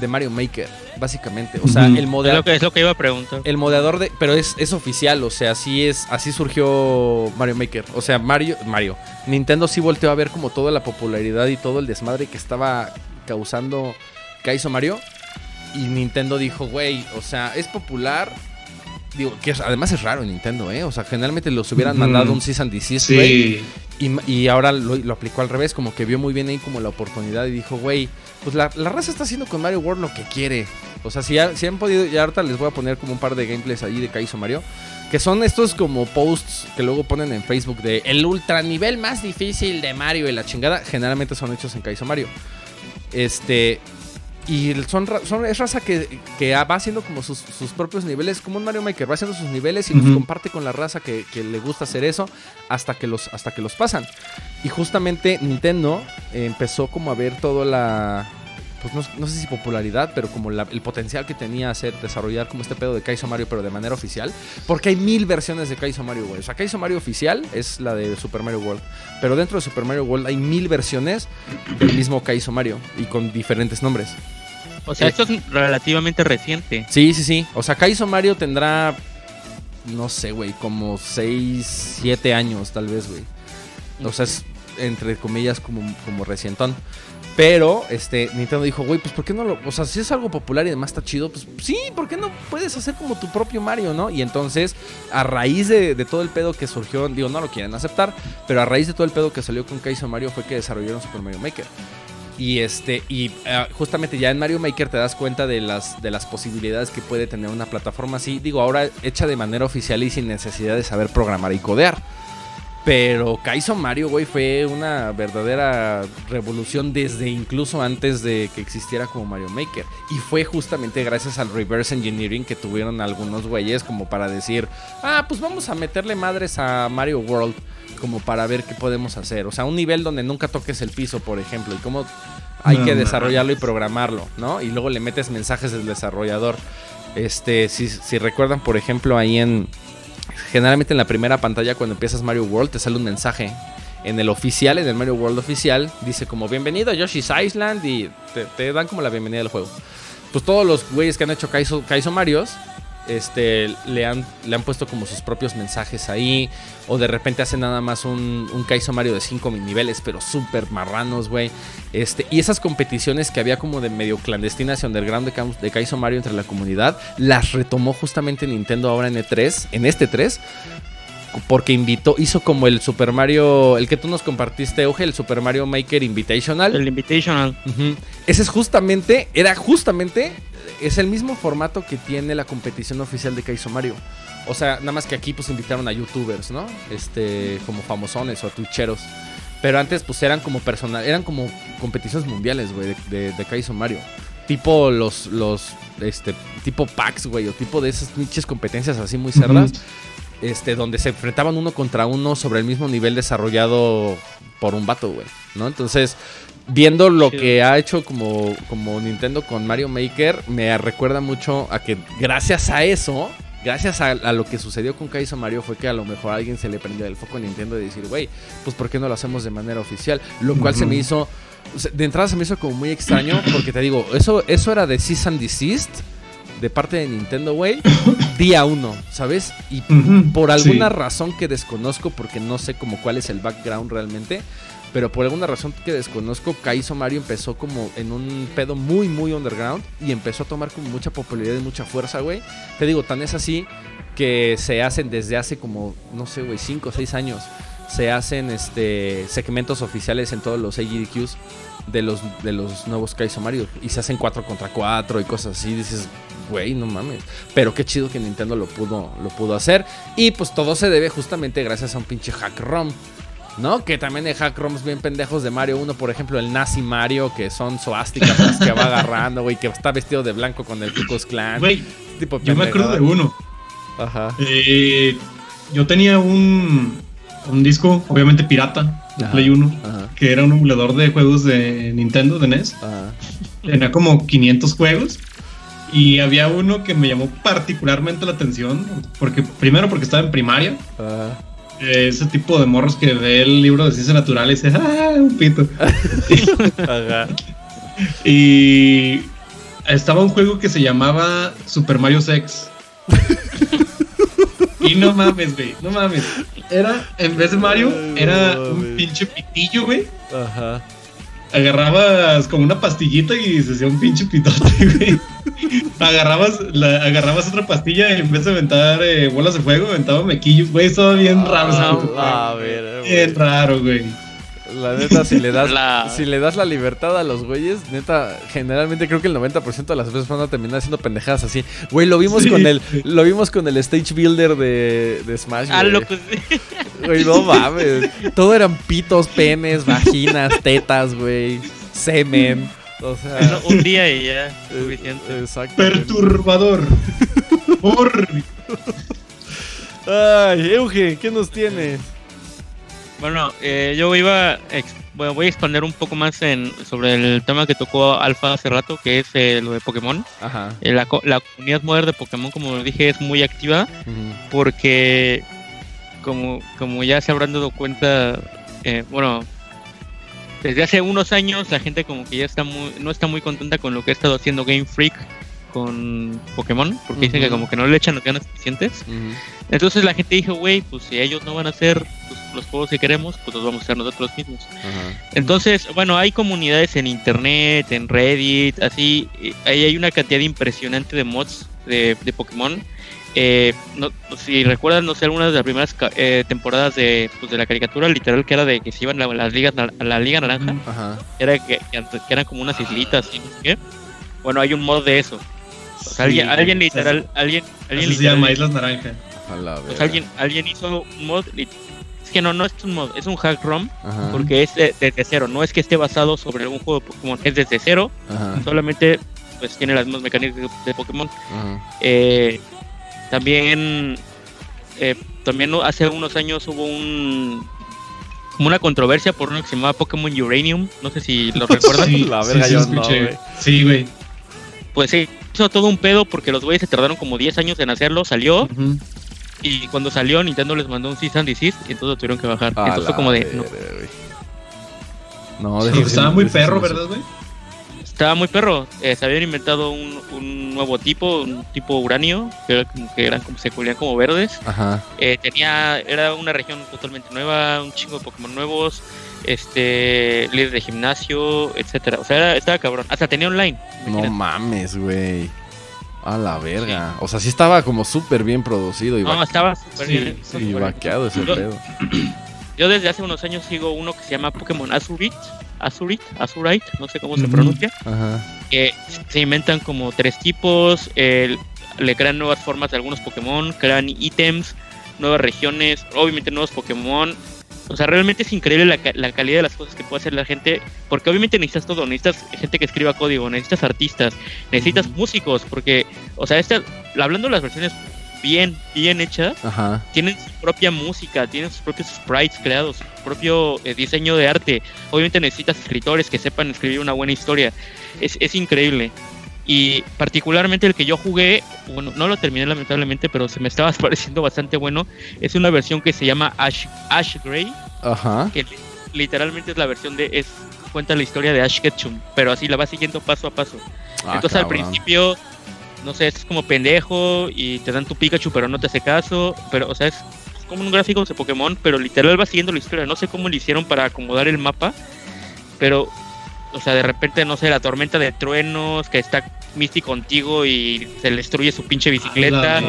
de Mario Maker, básicamente. O sea, el moderador. Es, lo que iba a preguntar. El moderador de. Pero es, es oficial, o sea, así es. Así surgió Mario Maker. O sea, Mario. Mario. Nintendo sí volteó a ver como toda la popularidad y todo el desmadre que estaba causando Kaizo Mario. Y Nintendo dijo, güey, o sea, es popular. Digo, que además es raro en Nintendo, ¿eh? O sea, generalmente los hubieran mandado un Season and sí. Y, ahora lo, lo, aplicó al revés, como que vio muy bien ahí como la oportunidad y dijo, güey, pues la, raza está haciendo con Mario World lo que quiere. O sea, si, si han podido, y ahorita les voy a poner como un par de gameplays ahí de Kaizo Mario. Que son estos como posts que luego ponen en Facebook de el ultra nivel más difícil de Mario y la chingada. Generalmente son hechos en Kaizo Mario. Este, y son, son es raza que, va haciendo como sus, propios niveles, como un Mario Maker, va haciendo sus niveles y los comparte con la raza que, le gusta hacer eso hasta que los, hasta que los pasan. Y justamente Nintendo empezó como a ver toda la, pues no, sé si popularidad, pero como el potencial que tenía hacer, desarrollar como este pedo de Kaizo Mario, pero de manera oficial. Porque hay mil versiones de Kaizo Mario, güey. O sea, Kaizo Mario oficial es la de Super Mario World. Pero dentro de Super Mario World hay mil versiones del mismo Kaizo Mario y con diferentes nombres. O sea, esto es relativamente reciente. Sí, sí, sí. O sea, Kaizo Mario tendrá, no sé, güey, como 6, 7 años tal vez, güey. O sea, es entre comillas como, como recientón. Pero este Nintendo dijo, güey, pues ¿por qué no lo...? O sea, si es algo popular y además está chido, pues sí, ¿por qué no puedes hacer como tu propio Mario, no? Y entonces, a raíz de, todo el pedo que surgió, digo, no lo quieren aceptar, pero a raíz de todo el pedo que salió con Kaizo Mario fue que desarrollaron Super Mario Maker. Y este, y ah, justamente ya en Mario Maker te das cuenta de las, de las posibilidades que puede tener una plataforma así. Digo, ahora hecha de manera oficial y sin necesidad de saber programar y codear. Pero Kaizo Mario, güey, fue una verdadera revolución desde incluso antes de que existiera como Mario Maker. Y fue justamente gracias al reverse engineering que tuvieron algunos güeyes como para decir, ah, pues vamos a meterle madres a Mario World como para ver qué podemos hacer. O sea, un nivel donde nunca toques el piso, por ejemplo, y cómo hay que desarrollarlo y programarlo, ¿no? Y luego le metes mensajes del desarrollador. Este, si, si recuerdan, por ejemplo, ahí en generalmente en la primera pantalla cuando empiezas Mario World te sale un mensaje. En el oficial, en el Mario World oficial, dice como bienvenido a Yoshi's Island y te, dan como la bienvenida al juego. Pues todos los güeyes que han hecho Kaizo, Kaizo Marios este, le, han, le han puesto como sus propios mensajes ahí. O de repente hacen nada más un, un Kaizo Mario de 5 niveles, pero súper marranos, güey. Este, y esas competiciones que había como de medio clandestinas y underground de, de Kaizo Mario entre la comunidad, las retomó justamente Nintendo ahora en E3, en este 3 porque invitó, hizo como el Super Mario, el que tú nos compartiste, Oje, el Super Mario Maker Invitational. El Invitational. Ese es justamente, era justamente es el mismo formato que tiene la competición oficial de Kaizo Mario. O sea, nada más que aquí pues invitaron a youtubers, ¿no? Este, como famosones o twitcheros. Pero antes pues eran como personal, eran como competiciones mundiales, güey, de, de, Kaizo Mario. Tipo los, los, este, tipo packs, güey, o tipo de esas pinches competencias así muy cerdas. Este, donde se enfrentaban uno contra uno sobre el mismo nivel desarrollado por un vato, güey, ¿no? Entonces, viendo lo que ha hecho como, como Nintendo con Mario Maker, me recuerda mucho a que gracias a eso, gracias a, lo que sucedió con Kaizo Mario, fue que a lo mejor a alguien se le prendió el foco a Nintendo de decir, güey, pues ¿por qué no lo hacemos de manera oficial? Lo cual se me hizo, de entrada se me hizo como muy extraño, porque te digo, eso, eso era de Cease and Desist de parte de Nintendo, güey, día uno, ¿sabes? Y por alguna razón que desconozco, porque no sé como cuál es el background realmente, pero por alguna razón que desconozco, Kaizo Mario empezó como en un pedo muy, muy underground y empezó a tomar como mucha popularidad y mucha fuerza, güey. Te digo, tan es así que se hacen desde hace como, no sé, güey, 5 o 6 años. Se hacen este segmentos oficiales en todos los AGDQs de los, de los nuevos Kaizo Mario. Y se hacen 4 contra 4 y cosas así. Dices, güey, no mames. Pero qué chido que Nintendo lo pudo, lo pudo hacer. Y pues todo se debe justamente gracias a un pinche hack ROM ¿no? Que también hay hack ROMs bien pendejos de Mario 1, por ejemplo, el Nazi Mario, que son suásticas que va agarrando, güey, que está vestido de blanco con el Cucos Clan. Güey, yo me acuerdo de uno. Ajá. Eh, yo tenía un, un disco, obviamente pirata, de Play 1, que era un emulador de juegos de Nintendo, de NES. Ajá. Tenía como 500 juegos. Y había uno que me llamó particularmente la atención, porque primero porque estaba en primaria. Ajá ese tipo de morros que ve el libro de ciencias naturales y dice, ¡ah, un pito! y estaba un juego que se llamaba Super Mario Sex. y no mames, güey, no mames. Era, en vez de Mario, era un pinche pitillo, güey. Ajá agarrabas como una pastillita y se hacía un pinche pitote, güey. agarrabas, la, agarrabas otra pastilla y en vez de aventar eh, bolas de fuego, aventaba mequillos, güey. Estaba bien raro. Ah, bien raro, güey. La neta, si le das la... si le das la libertad a los güeyes, neta, generalmente creo que el 90% de las veces van a terminar haciendo pendejadas así. Güey, lo vimos con el lo vimos con el stage builder de, de Smash. Ah, loco. Güey, no mames. Todo eran pitos, penes, vaginas, tetas, güey, semen. O sea, un día y ya suficiente. Exacto. Perturbador. Por... Ay, Euge, ¿qué nos tienes? Bueno, eh, yo iba, bueno, voy a expandir un poco más en, sobre el tema que tocó Alfa hace rato, que es eh, lo de Pokémon. Ajá. Eh, la, la, comunidad moderna de Pokémon, como dije, es muy activa porque, como, como ya se habrán dado cuenta, bueno, desde hace unos años la gente como que ya está muy, no está muy contenta con lo que ha estado haciendo Game Freak con Pokémon, porque dicen que como que no le echan los ganas suficientes. Entonces la gente dijo, güey, pues si ellos no van a hacer pues, los juegos que queremos, pues los vamos a hacer nosotros mismos. Entonces, bueno, hay comunidades en internet, en Reddit, así, ahí hay una cantidad impresionante de mods de, Pokémon. Eh, no, si recuerdan, no sé, algunas de las primeras eh, temporadas de, pues, de la caricatura, literal, que era de que se iban a las ligas, a la Liga Naranja, era que, que, eran como unas islitas y no sé qué. Bueno, hay un mod de eso alguien, alguien literal, alguien, alguien se llama Islas Naranja. Pues alguien, alguien hizo un mod. Que no, no es un mod, es un hack ROM. Porque es desde cero. No es que esté basado sobre un juego de Pokémon, es desde cero. Solamente pues tiene las mismas mecánicas de, Pokémon. Eh, también, eh, también hace unos años hubo un como una controversia por uno que se llamaba Pokémon Uranium. No sé si lo recuerdan. sí, la verga, yo no, Sí, güey. Pues sí, hizo todo un pedo porque los güeyes se tardaron como 10 años en hacerlo, salió. Y cuando salió, Nintendo les mandó un cease and desist y entonces lo tuvieron que bajar. entonces fue como de. no, estaba muy perro, ¿verdad, güey? Estaba muy perro. Eh, se habían inventado un, nuevo tipo, un tipo uranio, que, eran como, se colían como verdes. Ajá. Eh, tenía, era una región totalmente nueva, un chingo de Pokémon nuevos este líder de gimnasio, etcétera. O sea, estaba cabrón. Hasta tenía online. No mames, güey. A la verga. O sea, sí estaba como súper bien producido. Y no, estaba súper bien. Y vaqueado ese pedo. Yo desde hace unos años sigo uno que se llama Pokémon Azurite. Azurite, Azurite, no sé cómo se pronuncia. Ajá. Que se inventan como tres tipos. le crean nuevas formas de algunos Pokémon. Crean ítems, nuevas regiones. Obviamente nuevos Pokémon o sea, realmente es increíble la, calidad de las cosas que puede hacer la gente, porque obviamente necesitas todo, necesitas gente que escriba código, necesitas artistas, necesitas músicos, porque, o sea, esta, hablando de las versiones bien, bien hechas, tienen su propia música, tienen sus propios sprites creados, su propio eh, diseño de arte. Obviamente necesitas escritores que sepan escribir una buena historia. Es, es increíble. Y particularmente el que yo jugué, bueno, no lo terminé lamentablemente, pero se me estaba pareciendo bastante bueno. Es una versión que se llama Ash, Ash Gray. Ajá. Que literalmente es la versión de. es Cuenta la historia de Ash Ketchum, pero así la va siguiendo paso a paso. Ah, Entonces al principio, no sé, es como pendejo y te dan tu Pikachu, pero no te hace caso. Pero, o sea, es, es como un gráfico de Pokémon, pero literal va siguiendo la historia. No sé cómo lo hicieron para acomodar el mapa, pero o sea, de repente, no sé, la tormenta de truenos, que está Misty contigo y se le destruye su pinche bicicleta.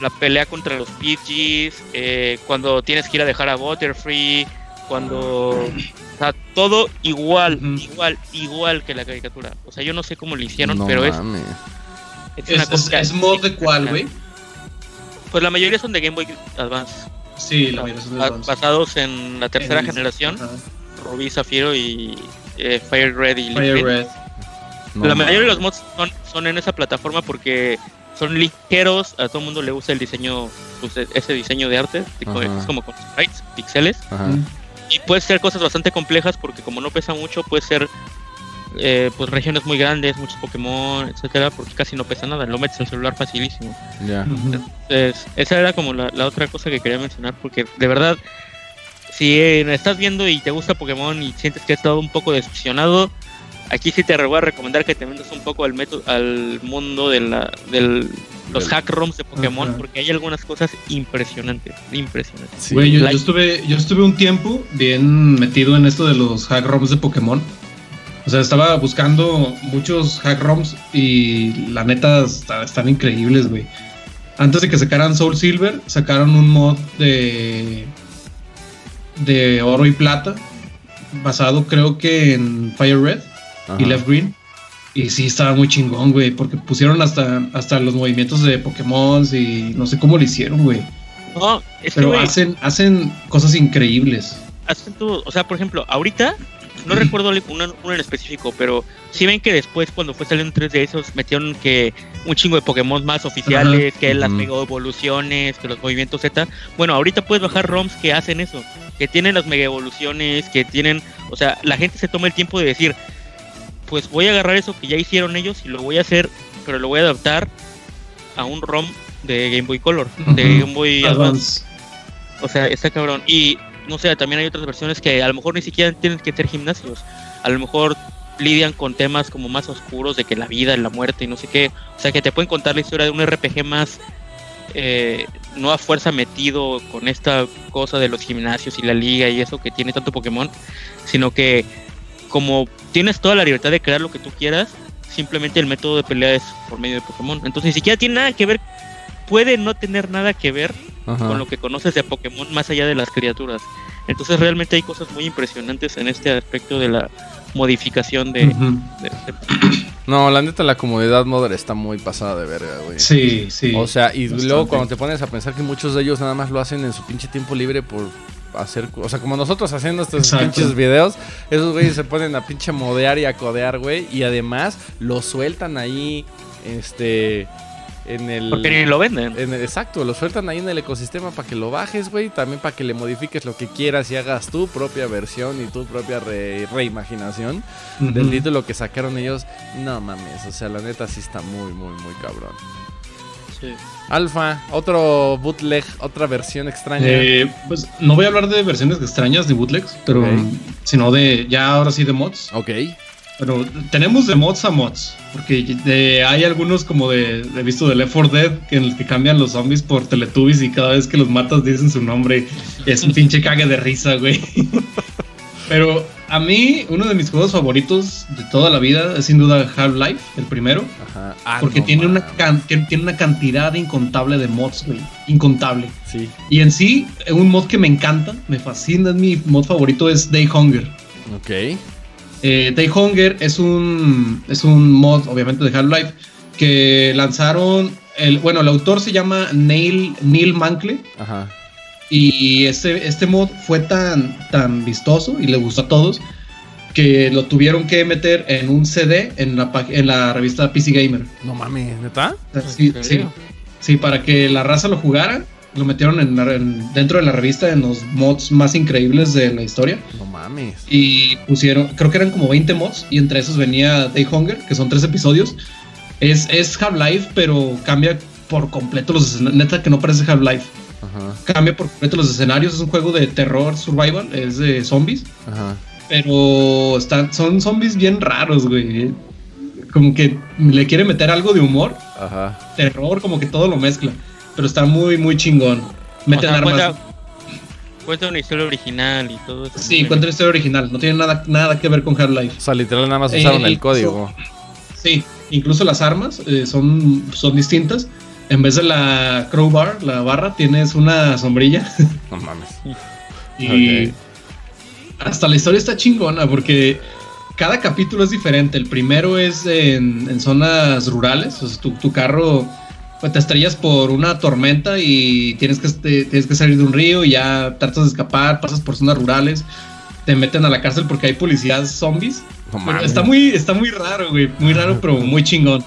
La, pelea contra los Pidgeys, eh, cuando tienes que ir a dejar a Butterfree, cuando... O sea, todo igual, igual, igual que la caricatura. O sea, yo no sé cómo lo hicieron, pero es... Es, mod de cuál, güey? Pues la mayoría son de Game Boy Advance. Sí, la mayoría son de Advance. Basados en la tercera generación. Rubí, Zafiro y eh, Fire Red y Fire Red la mayoría de los mods son, en esa plataforma porque son ligeros, a todo el mundo le gusta el diseño, pues, e, ese diseño de arte, es como con sprites, pixeles. Y puede ser cosas bastante complejas porque como no pesa mucho, puede ser eh, pues regiones muy grandes, muchos Pokémon, etcétera, porque casi no pesa nada, lo metes en el celular facilísimo. Entonces, esa era como la, la, otra cosa que quería mencionar, porque de verdad, si eh, estás viendo y te gusta Pokémon y sientes que has estado un poco decepcionado, Aquí sí te voy a recomendar que te metas un poco al método, al mundo de la, del, los hack ROMs de Pokémon, porque hay algunas cosas impresionantes, impresionantes. Güey, yo, estuve, yo estuve un tiempo bien metido en esto de los hack ROMs de Pokémon. O sea, estaba buscando muchos hack ROMs y la neta están increíbles, güey. Antes de que sacaran Soul Silver, sacaron un mod de de oro y plata basado creo que en Fire Red y Left Green. Y sí, estaba muy chingón, güey, porque pusieron hasta, hasta los movimientos de Pokémon y no sé cómo lo hicieron, güey. No, Pero hacen, hacen cosas increíbles. Hacen todo, o sea, por ejemplo, ahorita no recuerdo uno, en específico, pero si ven que después cuando fue saliendo 3 de esos metieron que un chingo de Pokémon más oficiales, que las mega evoluciones, que los movimientos Z. Bueno, ahorita puedes bajar ROMs que hacen eso, que tienen las mega evoluciones, que tienen, o sea, la gente se toma el tiempo de decir, pues voy a agarrar eso que ya hicieron ellos y lo voy a hacer, pero lo voy a adaptar a un ROM de Game Boy Color, de Game Boy Advance. O sea, está cabrón. Y no sé, también hay otras versiones que a lo mejor ni siquiera tienen que ser gimnasios. A lo mejor lidian con temas como más oscuros de que la vida, la muerte y no sé qué. O sea, que te pueden contar la historia de un RPG más eh, no a fuerza metido con esta cosa de los gimnasios y la liga y eso que tiene tanto Pokémon, sino que como tienes toda la libertad de crear lo que tú quieras, simplemente el método de pelea es por medio de Pokémon. Entonces ni siquiera tiene nada que ver, puede no tener nada que ver con lo que conoces de Pokémon más allá de las criaturas. Entonces realmente hay cosas muy impresionantes en este aspecto de la modificación de, No, la neta la comodidad modder está muy pasada de verga, güey. Sí, sí. O sea, y luego cuando te pones a pensar que muchos de ellos nada más lo hacen en su pinche tiempo libre por hacer, o sea, como nosotros haciendo estos pinches videos, esos güeyes se ponen a pinche modear y a codear, güey, y además lo sueltan ahí este en el. Porque ni lo venden. exacto, lo sueltan ahí en el ecosistema para que lo bajes, güey. También para que le modifiques lo que quieras y hagas tu propia versión y tu propia reimaginación del título que sacaron ellos. No mames, o sea, la neta sí está muy, muy, muy cabrón. Sí. Alfa, otro bootleg, otra versión extraña. Eh, pues no voy a hablar de versiones extrañas de bootlegs, pero sino de ya ahora sí de mods. Ok. Pero tenemos de mods a mods. Porque hay algunos como de, he visto de Left 4 Dead en el que cambian los zombies por Teletubbies y cada vez que los matas dicen su nombre. es un pinche cague de risa, güey. Pero a mí, uno de mis juegos favoritos de toda la vida es sin duda Half-Life, el primero. Ajá. Ah, porque tiene, una tiene una cantidad incontable de mods, güey. Incontable. Sí. Y en sí, un mod que me encanta, me fascina, es mi mod favorito, es Day Hunger. Ok. Eh, Day Hunger es un, es un mod, obviamente, de Half-Life que lanzaron. El, bueno, el autor se llama Neil, Neil Mankle. Ajá. Y este, este mod fue tan, tan vistoso y le gustó a todos que lo tuvieron que meter en un CD en la, en la revista PC Gamer. No mames, ¿neta? Sí, sí, sí, para que la raza lo jugara lo metieron en, dentro de la revista en los mods más increíbles de la historia. No mames. Y pusieron, creo que eran como 20 mods y entre esos venía Day Hunger, que son tres episodios. Es, es Half-Life, pero cambia por completo los escenarios. Neta que no parece Half-Life. Cambia por completo los escenarios. Es un juego de terror survival, es de zombies. Ajá. Pero están, son zombies bien raros, güey. Como que le quiere meter algo de humor. Ajá. Terror, como que todo lo mezcla pero está muy, muy chingón. Meten armas. Cuenta, una historia original y todo eso. Sí, cuenta una historia original. No tiene nada, nada que ver con Half-Life. O sea, literal, nada más usaron el código. Sí, incluso las armas eh, son, son distintas. En vez de la crowbar, la barra, tienes una sombrilla. No mames. y hasta la historia está chingona porque cada capítulo es diferente. El primero es en, zonas rurales. O sea, tu, tu carro te estrellas por una tormenta y tienes que, este, tienes que salir de un río y ya tratas de escapar, pasas por zonas rurales, te meten a la cárcel porque hay policías zombies. está muy, está muy raro, güey, muy raro, pero muy chingón.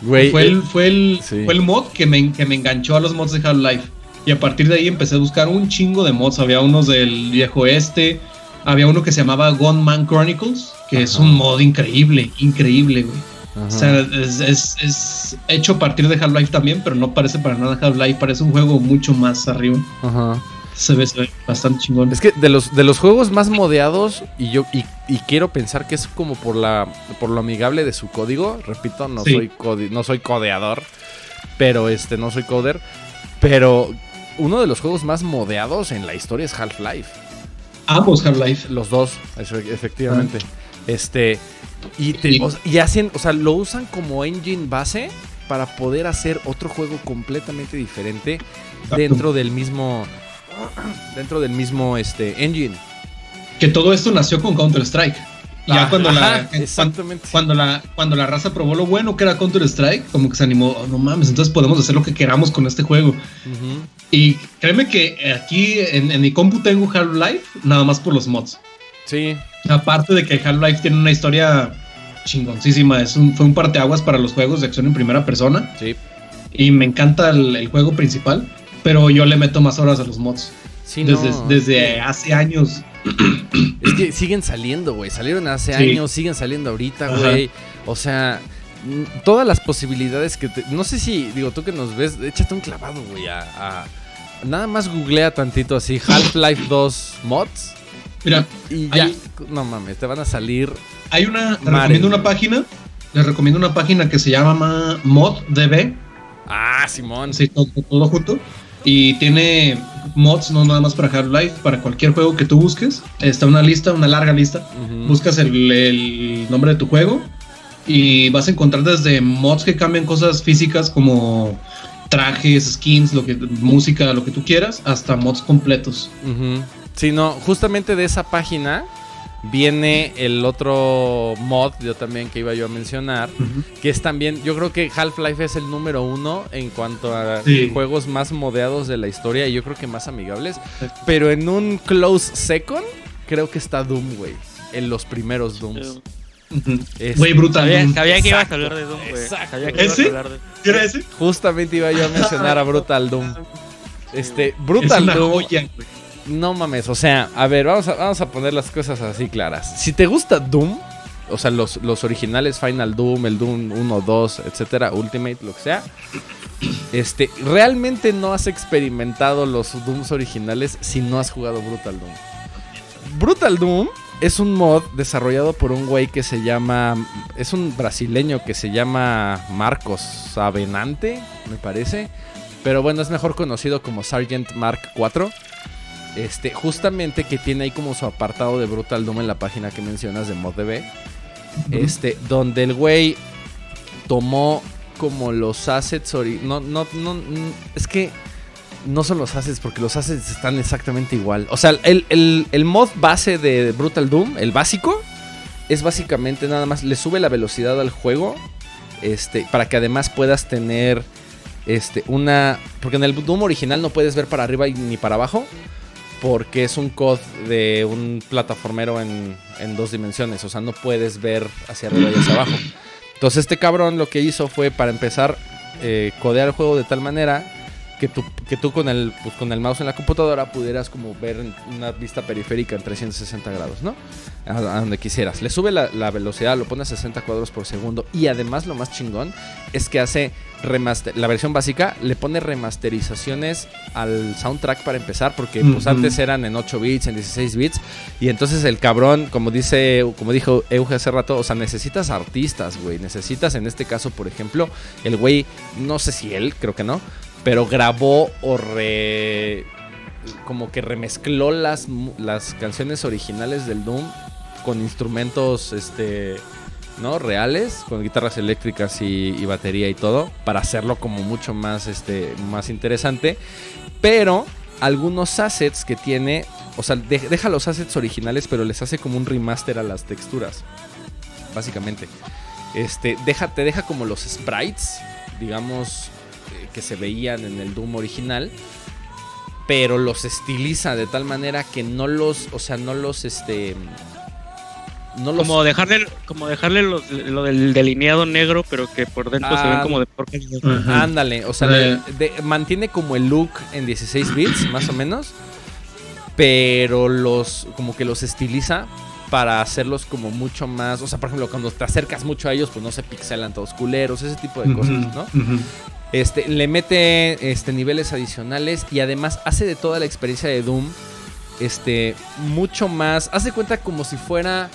fue, el, eh, fue, el, fue el mod que me, que me enganchó a los mods de Half-Life. Y a partir de ahí empecé a buscar un chingo de mods. Había unos del viejo este, había uno que se llamaba Gunman Chronicles, que es un mod increíble, increíble, güey. O sea, es, hecho a partir de Half-Life también, pero no parece para nada Half-Life, parece un juego mucho más arriba. Ajá. Se ve, bastante chingón. Es que de los, de los juegos más modeados, y yo y, quiero pensar que es como por la por lo amigable de su código, repito, no soy no soy codeador, pero este no soy coder, pero uno de los juegos más modeados en la historia es Half-Life. Ambos Half-Life. Los dos, efectivamente. Ah. Este, y, hacen, o sea, lo usan como engine base para poder hacer otro juego completamente diferente dentro del mismo dentro del mismo este engine. Que todo esto nació con Counter Ya cuando la cuando la cuando la raza probó lo bueno que era Counter Strike, como que se animó, oh, no mames, entonces podemos hacer lo que queramos con este juego. Y créeme que aquí en, en mi compu tengo Half-Life nada más por los mods. Sí. Aparte de que Half-Life tiene una historia chingoncísima, es un, fue un parteaguas para los juegos de acción en primera persona. Sí. Y me encanta el, juego principal, pero yo le meto más horas a los mods. Sí, desde, desde hace años. Es que siguen saliendo, güey. Salieron hace años, siguen saliendo ahorita, güey. O sea, todas las posibilidades que te... No sé si, digo, tú que nos ves, échate un clavado, güey, a, Nada más googlea tantito así, Half-Life 2 mods. Mira, y ya, no mames, te van a salir. Hay una, les recomiendo una página, les recomiendo una página que se llama ModDB. Ah, Simón. Sí, todo, junto. Y tiene mods, no nada más para Half-Life, para cualquier juego que tú busques. Está una lista, una larga lista. Buscas el, el, nombre de tu juego y vas a encontrar desde mods que cambian cosas físicas como trajes, skins, lo que, música, lo que tú quieras, hasta mods completos. Sí, no, justamente de esa página viene el otro mod, yo también que iba yo a mencionar, que es también, yo creo que Half-Life es el número uno en cuanto a juegos más modeados de la historia y yo creo que más amigables, pero en un close second creo que está Doom, güey, en los primeros Dooms. Güey, brutal. Sabía, que ibas a hablar de Doom, güey. Sabía que ¿Ese? Ibas a hablar de... ¿Era ese? Justamente iba yo a mencionar a Brutal Doom. Este, Brutal Doom. No mames, o sea, a ver, vamos a, vamos a poner las cosas así claras. Si te gusta Doom, o sea, los, los originales Final Doom, el Doom 1, 2, etcétera, Ultimate, lo que sea. Este, realmente no has experimentado los Dooms originales si no has jugado Brutal Doom. Brutal Doom es un mod desarrollado por un güey que se llama. Es un brasileño que se llama Marcos Avenante, me parece. Pero bueno, es mejor conocido como Sargent Mark IV. Este, justamente que tiene ahí como su apartado de Brutal Doom en la página que mencionas de ModDB. Este, donde el güey tomó como los assets. No, no, no, es que no son los assets, porque los assets están exactamente igual. O sea, el, mod base de Brutal Doom, el básico, es básicamente nada más, le sube la velocidad al juego, este, para que además puedas tener este, una... Porque en el Doom original no puedes ver para arriba ni para abajo, porque es un COD de un plataformero en, en dos dimensiones, o sea, no puedes ver hacia arriba y hacia abajo. Entonces este cabrón lo que hizo fue, para empezar, eh, codear el juego de tal manera que tú, que tú con, el, pues, con el mouse en la computadora pudieras como ver una vista periférica en 360 grados, ¿no? A, donde quisieras. Le sube la, velocidad, lo pone a 60 cuadros por segundo y además lo más chingón es que hace remaster, la versión básica le pone remasterizaciones al soundtrack para empezar porque pues antes eran en 8 bits, en 16 bits y entonces el cabrón, como dice, como dijo Euge hace rato, o sea, necesitas artistas, güey, necesitas en este caso, por ejemplo, el güey, no sé si él, creo que no, pero grabó o re como que remezcló las, las canciones originales del Doom con instrumentos este no reales con guitarras eléctricas y, batería y todo para hacerlo como mucho más este más interesante. Pero algunos assets que tiene o sea deja los assets originales pero les hace como un remaster a las texturas básicamente. Este deja te deja como los sprites digamos que se veían en el Doom original, pero los estiliza de tal manera que no los, o sea, no los, este, no los... Como dejarle, como dejarle lo del delineado negro, pero que por dentro se ven como de por Ándale, o sea, mantiene como el look en 16 bits, más o menos, pero los, como que los estiliza para hacerlos como mucho más, o sea, por ejemplo, cuando te acercas mucho a ellos, pues no se pixelan todos culeros, ese tipo de cosas, ¿no? Este, le mete este, niveles adicionales y además hace de toda la experiencia de Doom este, mucho más. Hace cuenta como si fuera.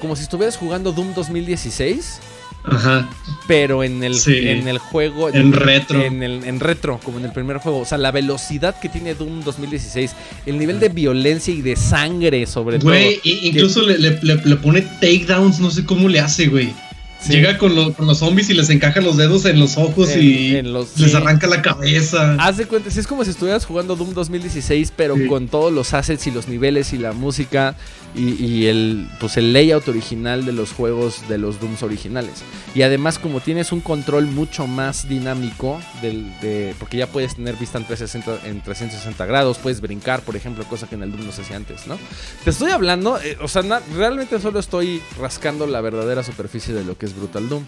Como si estuvieras jugando Doom 2016. Ajá. Pero en el, en el juego. En retro. En, el, en retro, como en el primer juego. O sea, la velocidad que tiene Doom 2016. El nivel de violencia y de sangre, sobre todo. Güey, incluso le, le, le, pone takedowns, no sé cómo le hace, güey. Llega con, los zombies y les encaja los dedos en los ojos y les arranca la cabeza. Haz de cuenta, es como si estuvieras jugando Doom 2016, pero con todos los assets y los niveles y la música y, el, pues el layout original de los juegos de los Dooms originales. Y además, como tienes un control mucho más dinámico, del, de, porque ya puedes tener vista en 360, en 360 grados, puedes brincar, por ejemplo, cosa que en el Doom no se hacía antes, ¿no? Te estoy hablando, eh, o sea, realmente solo estoy rascando la verdadera superficie de lo que es Brutal Doom.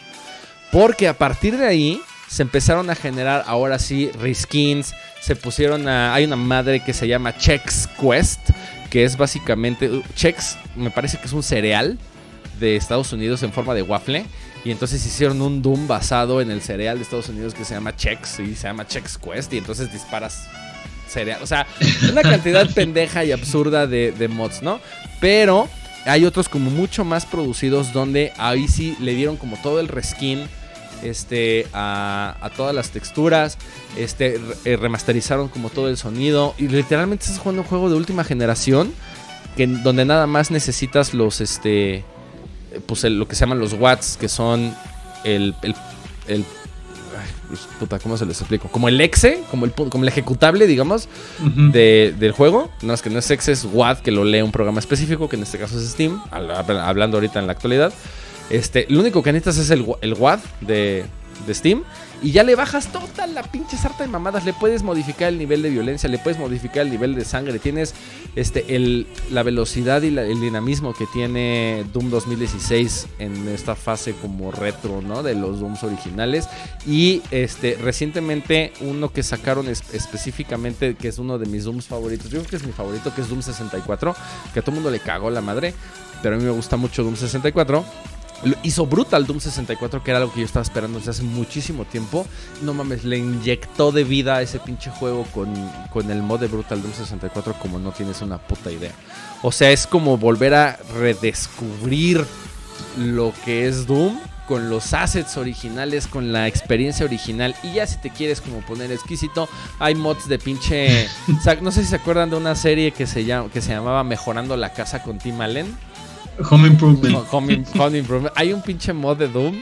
Porque a partir de ahí se empezaron a generar ahora sí reskins, se pusieron a... Hay una madre que se llama Chex Quest, que es básicamente... Uh, Chex me parece que es un cereal de Estados Unidos en forma de waffle. Y entonces hicieron un Doom basado en el cereal de Estados Unidos que se llama Chex y se llama Chex Quest. Y entonces disparas cereal. O sea, una cantidad pendeja y absurda de, de mods, ¿no? Pero hay otros como mucho más producidos donde ahí sí le dieron como todo el reskin este, a, todas las texturas, este, eh, remasterizaron como todo el sonido y literalmente estás jugando un juego de última generación que, donde nada más necesitas los, este, pues lo que se llaman los watts, que son el, el, el pues, puta, ¿cómo se les explico? Como el exe, como el, como el ejecutable, digamos, del juego. No es que no es exe, es WAD, que lo lee un programa específico, que en este caso es Steam, hablando ahorita en la actualidad. Este, lo único que necesitas es el, el WAD de, de Steam y ya le bajas toda la pinche sarta de mamadas. Le puedes modificar el nivel de violencia, le puedes modificar el nivel de sangre. Tienes este, el, la velocidad y el dinamismo que tiene Doom 2016 en esta fase como retro, ¿no? De los Dooms originales. Y este, recientemente uno que sacaron específicamente, que es uno de mis Dooms favoritos. Yo creo que es mi favorito, que es Doom 64. Que a todo el mundo le cagó la madre. Pero a mí me gusta mucho Doom 64 Hizo Brutal Doom 64, que era algo que yo estaba esperando desde hace muchísimo tiempo. No mames, le inyectó de vida a ese pinche juego con, con el mod de Brutal Doom 64 como no tienes una puta idea. O sea, es como volver a redescubrir lo que es Doom con los assets originales, con la experiencia original. Y ya si te quieres como poner exquisito, hay mods de pinche... no sé si se acuerdan de una serie que se, llama, que se llamaba Mejorando la casa con Tim Allen. Home Improvement. Home, Improvement. Hay un pinche mod de Doom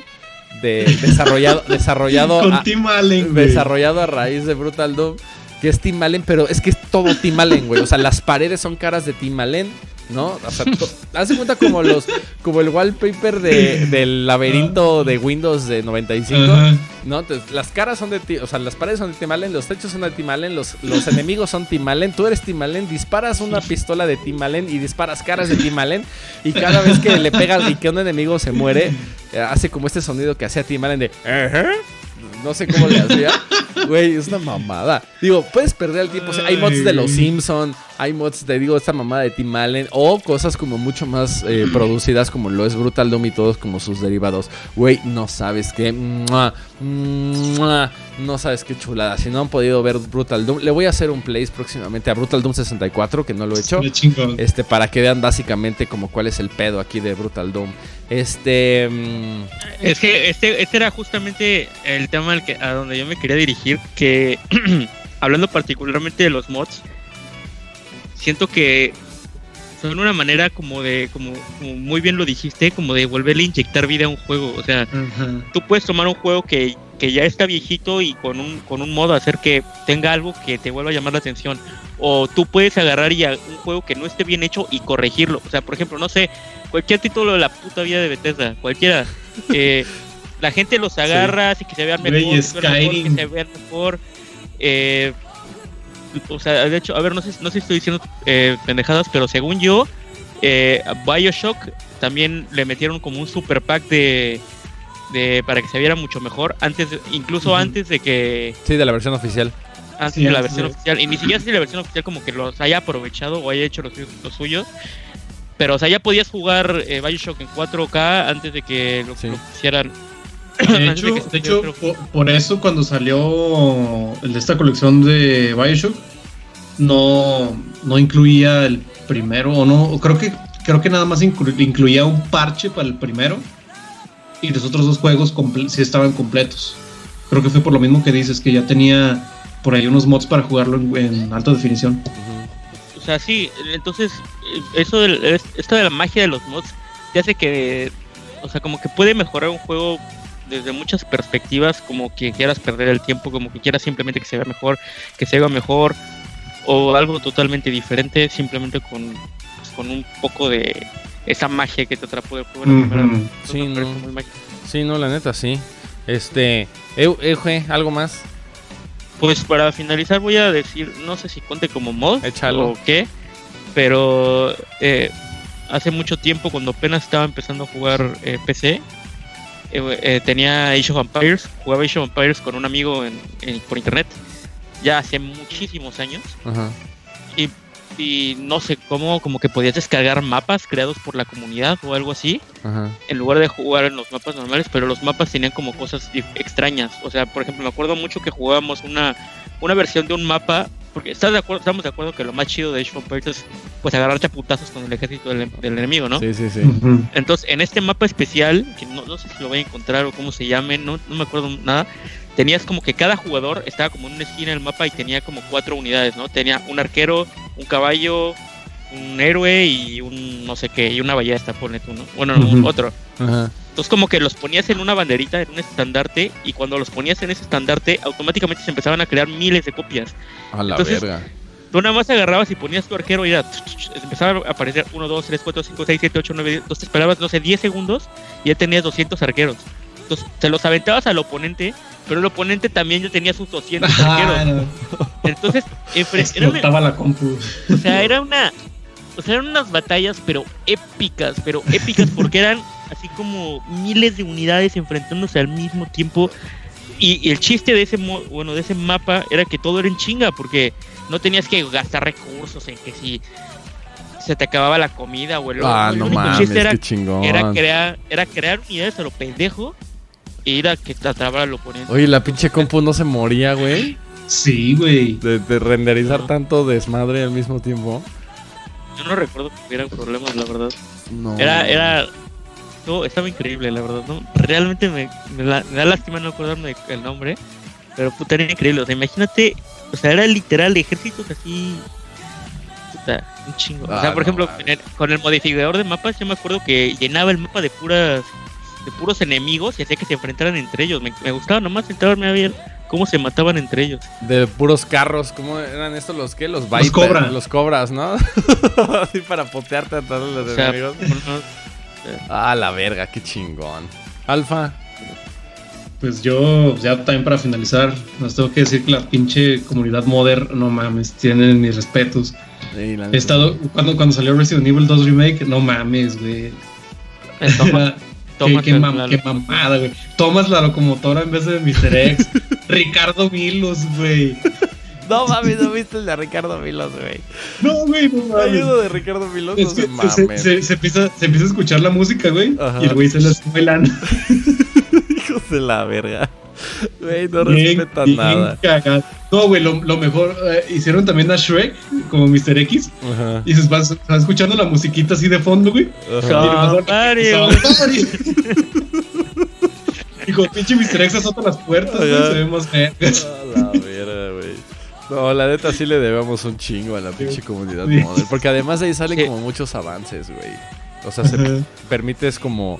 de, desarrollado, desarrollado, Con Tim Allen, desarrollado a raíz de Brutal Doom, que es Tim Allen, pero es que es todo Tim Allen, güey. O sea, las paredes son caras de Tim Allen. ¿No? O sea, hace cuenta como los como el wallpaper de, del laberinto de Windows de 95, ¿no? Entonces, las caras son de o sea, las paredes son de Timalen, los techos son de Timalen, los, los enemigos son Timalen, tú eres Timalen, disparas una pistola de Timalen y disparas caras de Timalen y cada vez que le pegas y que un enemigo se muere, eh, hace como este sonido que hacía Timalen de no sé cómo le hacía. Güey, es una mamada. Digo, puedes perder el tiempo. hay mods de los Simpson, hay mods, te digo, esta mamada de Tim Allen, o cosas como mucho más eh, producidas como lo es Brutal Doom y todos como sus derivados. Güey, no sabes qué. no sabes qué chulada. Si no han podido ver Brutal Doom, le voy a hacer un place próximamente a Brutal Doom 64, que no lo he hecho. Este, para que vean básicamente como cuál es el pedo aquí de Brutal Doom. Este. Mm, es que este, este era justamente el tema al que, a donde yo me quería dirigir. Que hablando particularmente de los mods, siento que son una manera como de, como, muy bien lo dijiste, como de volverle a inyectar vida a un juego. O sea, tú puedes tomar un juego que, que, ya está viejito y con un, con un modo hacer que tenga algo que te vuelva a llamar la atención. O tú puedes agarrar ya un juego que no esté bien hecho y corregirlo. O sea, por ejemplo, no sé, cualquier título de la puta vida de Bethesda, cualquiera. Eh, la gente los agarra, así que se vean mejor, que se vean mejor. Eh, o sea, de hecho, a ver, no sé, no sé si estoy diciendo eh, pendejadas, pero según yo, eh, Bioshock también le metieron como un super pack de, de para que se viera mucho mejor, antes, incluso antes de que... Sí, de la versión oficial. Antes de la versión oficial. Y ni siquiera si la versión oficial como que los haya aprovechado o haya hecho los, los suyos. Pero, o sea, ya podías jugar eh, Bioshock en 4K antes de que lo, lo hicieran de hecho, por, eso cuando salió el de esta colección de Bioshock, no, no incluía el primero, o no, creo que, creo que nada más incluía un parche para el primero, y los otros dos juegos sí estaban completos. Creo que fue por lo mismo que dices, que ya tenía por ahí unos mods para jugarlo en, alta definición. O sea, sí, entonces, eso de, esto de la magia de los mods te hace que o sea, como que puede mejorar un juego desde muchas perspectivas, como que quieras perder el tiempo, como que quieras simplemente que se vea mejor, que se vea mejor, o algo totalmente diferente, simplemente con, pues, con un poco de esa magia que te atrapó del juego. sí, no. sí, no, la neta, sí. Este, Euge, ¿algo más? Pues para finalizar voy a decir, no sé si cuente como mod Échalo. o qué, pero eh, hace mucho tiempo cuando apenas estaba empezando a jugar eh, PC, eh, tenía Age of Empires, jugaba Age of Empires con un amigo en, por internet, ya hace muchísimos años. Y, y, no sé cómo, como que podías descargar mapas creados por la comunidad o algo así, en lugar de jugar en los mapas normales, pero los mapas tenían como cosas extrañas. O sea, por ejemplo, me acuerdo mucho que jugábamos una, una versión de un mapa porque ¿estás de acuerdo, estamos de acuerdo que lo más chido de Age of Empires es pues agarrar chaputazos con el ejército del, enemigo, ¿no? Sí, sí, sí. Entonces, en este mapa especial, que no, sé si lo voy a encontrar o cómo se llame, no, no me acuerdo nada, tenías como que cada jugador estaba como en una esquina del mapa y tenía como cuatro unidades, ¿no? Tenía un arquero, un caballo, un héroe y un no sé qué, y una ballesta, ponle tú, ¿no? Bueno, otro. Ajá. Entonces como que los ponías en una banderita, en un estandarte, y cuando los ponías en ese estandarte, automáticamente se empezaban a crear miles de copias. A la verga. Tú nada más agarrabas y ponías tu arquero y era, empezaba a aparecer 1, 2, 3, 4, 5, 6, 7, 8, 9, 10. Entonces te esperabas, no sé, 10 segundos y ya tenías 200 arqueros. Entonces te los aventabas al oponente, pero el oponente también ya tenía sus 200 arqueros. Entonces, era la compu. O sea, era una, o sea, eran unas batallas, pero épicas, pero épicas porque eran así como miles de unidades enfrentándose al mismo tiempo. Y, el chiste de ese bueno de ese mapa era que todo era en chinga porque no tenías que gastar recursos en que si se te acababa la comida o el, ah, no mames, era, era crear era crear unidades a lo pendejo e ir a que te atrapara al oponente. Oye, la pinche compu no se moría, güey. Sí, güey. De, renderizar tanto desmadre al mismo tiempo. Yo no recuerdo que hubiera problemas, la verdad. No. Era, era, estaba increíble, la verdad, ¿no? Realmente me, da lástima no acordarme el nombre, pero puta, era increíble. O sea, imagínate, o sea, era literal ejércitos así. Puta, un chingo. o sea, ah, por ejemplo, con el modificador de mapas, yo me acuerdo que llenaba el mapa de puras de puros enemigos y hacía que se enfrentaran entre ellos. Me, gustaba nomás sentarme a ver cómo se mataban entre ellos. De puros carros, ¿cómo eran estos los que? Los Los, cobras. los cobras, ¿no? Así para potearte a todos los enemigos. Ah, la verga, qué chingón. Alfa. Pues yo, ya también para finalizar, nos tengo que decir que la pinche comunidad moderna, no mames, tienen mis respetos. He estado, cuando, cuando salió Resident Evil 2 Remake, no mames, güey. qué, mamada, güey. Tomas la locomotora en vez de Mr. X. Ricardo Milos, güey. No mames, no viste el de Ricardo Milos, güey. No, güey, no mames. ayudo de Ricardo Milos, es no se, se, se, empieza, se empieza a escuchar la música, güey. Y el güey se la está bailando. Hijos de la verga. Güey, no respetan nada. No, güey, lo, lo, mejor. Eh, hicieron también a Shrek como Mr. X. Ajá. Y se van, escuchando la musiquita así de fondo, güey. Ajá. Mario. Dijo, pinche Mr. X azota las puertas, güey. Se ve más vergas. la verga, güey. No, la neta sí le debemos un chingo a la pinche comunidad model. Porque además de ahí salen como muchos avances, güey. O sea, se permites como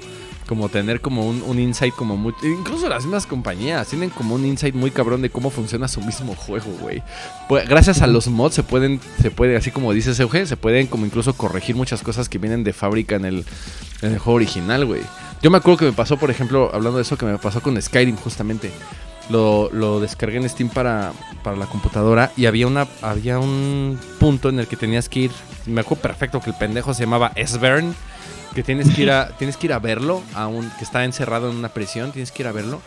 como tener como un, insight como muy... Incluso las mismas compañías tienen como un insight muy cabrón de cómo funciona su mismo juego, güey. Pues, gracias a los mods se pueden, se puede, así como dice Euge, se pueden como incluso corregir muchas cosas que vienen de fábrica en el, en el juego original, güey. Yo me acuerdo que me pasó, por ejemplo, hablando de eso, que me pasó con Skyrim justamente. Lo, lo, descargué en Steam para, para la computadora y había una había un punto en el que tenías que ir. Me acuerdo perfecto que el pendejo se llamaba Esbern, que tienes que ir a tienes que ir a verlo, un que está encerrado en una prisión, tienes que ir a verlo.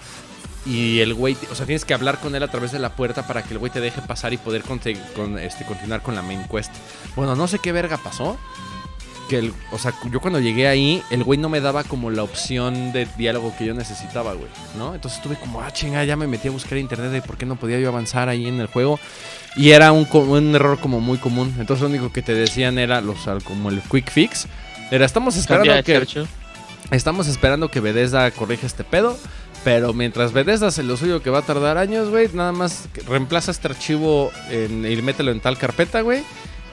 Y el güey, o sea, tienes que hablar con él a través de la puerta para que el güey te deje pasar y poder con, este, continuar con la main quest. Bueno, no sé qué verga pasó, que o sea, yo cuando llegué ahí, el güey no me daba como la opción de diálogo que yo necesitaba, güey, ¿no? Entonces estuve como, ah, chinga, ya me metí a buscar internet de por qué no podía yo avanzar ahí en el juego. Y era un, un error como muy común. Entonces lo único que te decían era los, como el quick fix. Era, estamos esperando que... Estamos esperando que Bethesda corrija este pedo. Pero mientras Bethesda hace lo suyo que va a tardar años, güey, nada más reemplaza este archivo en, y mételo en tal carpeta, güey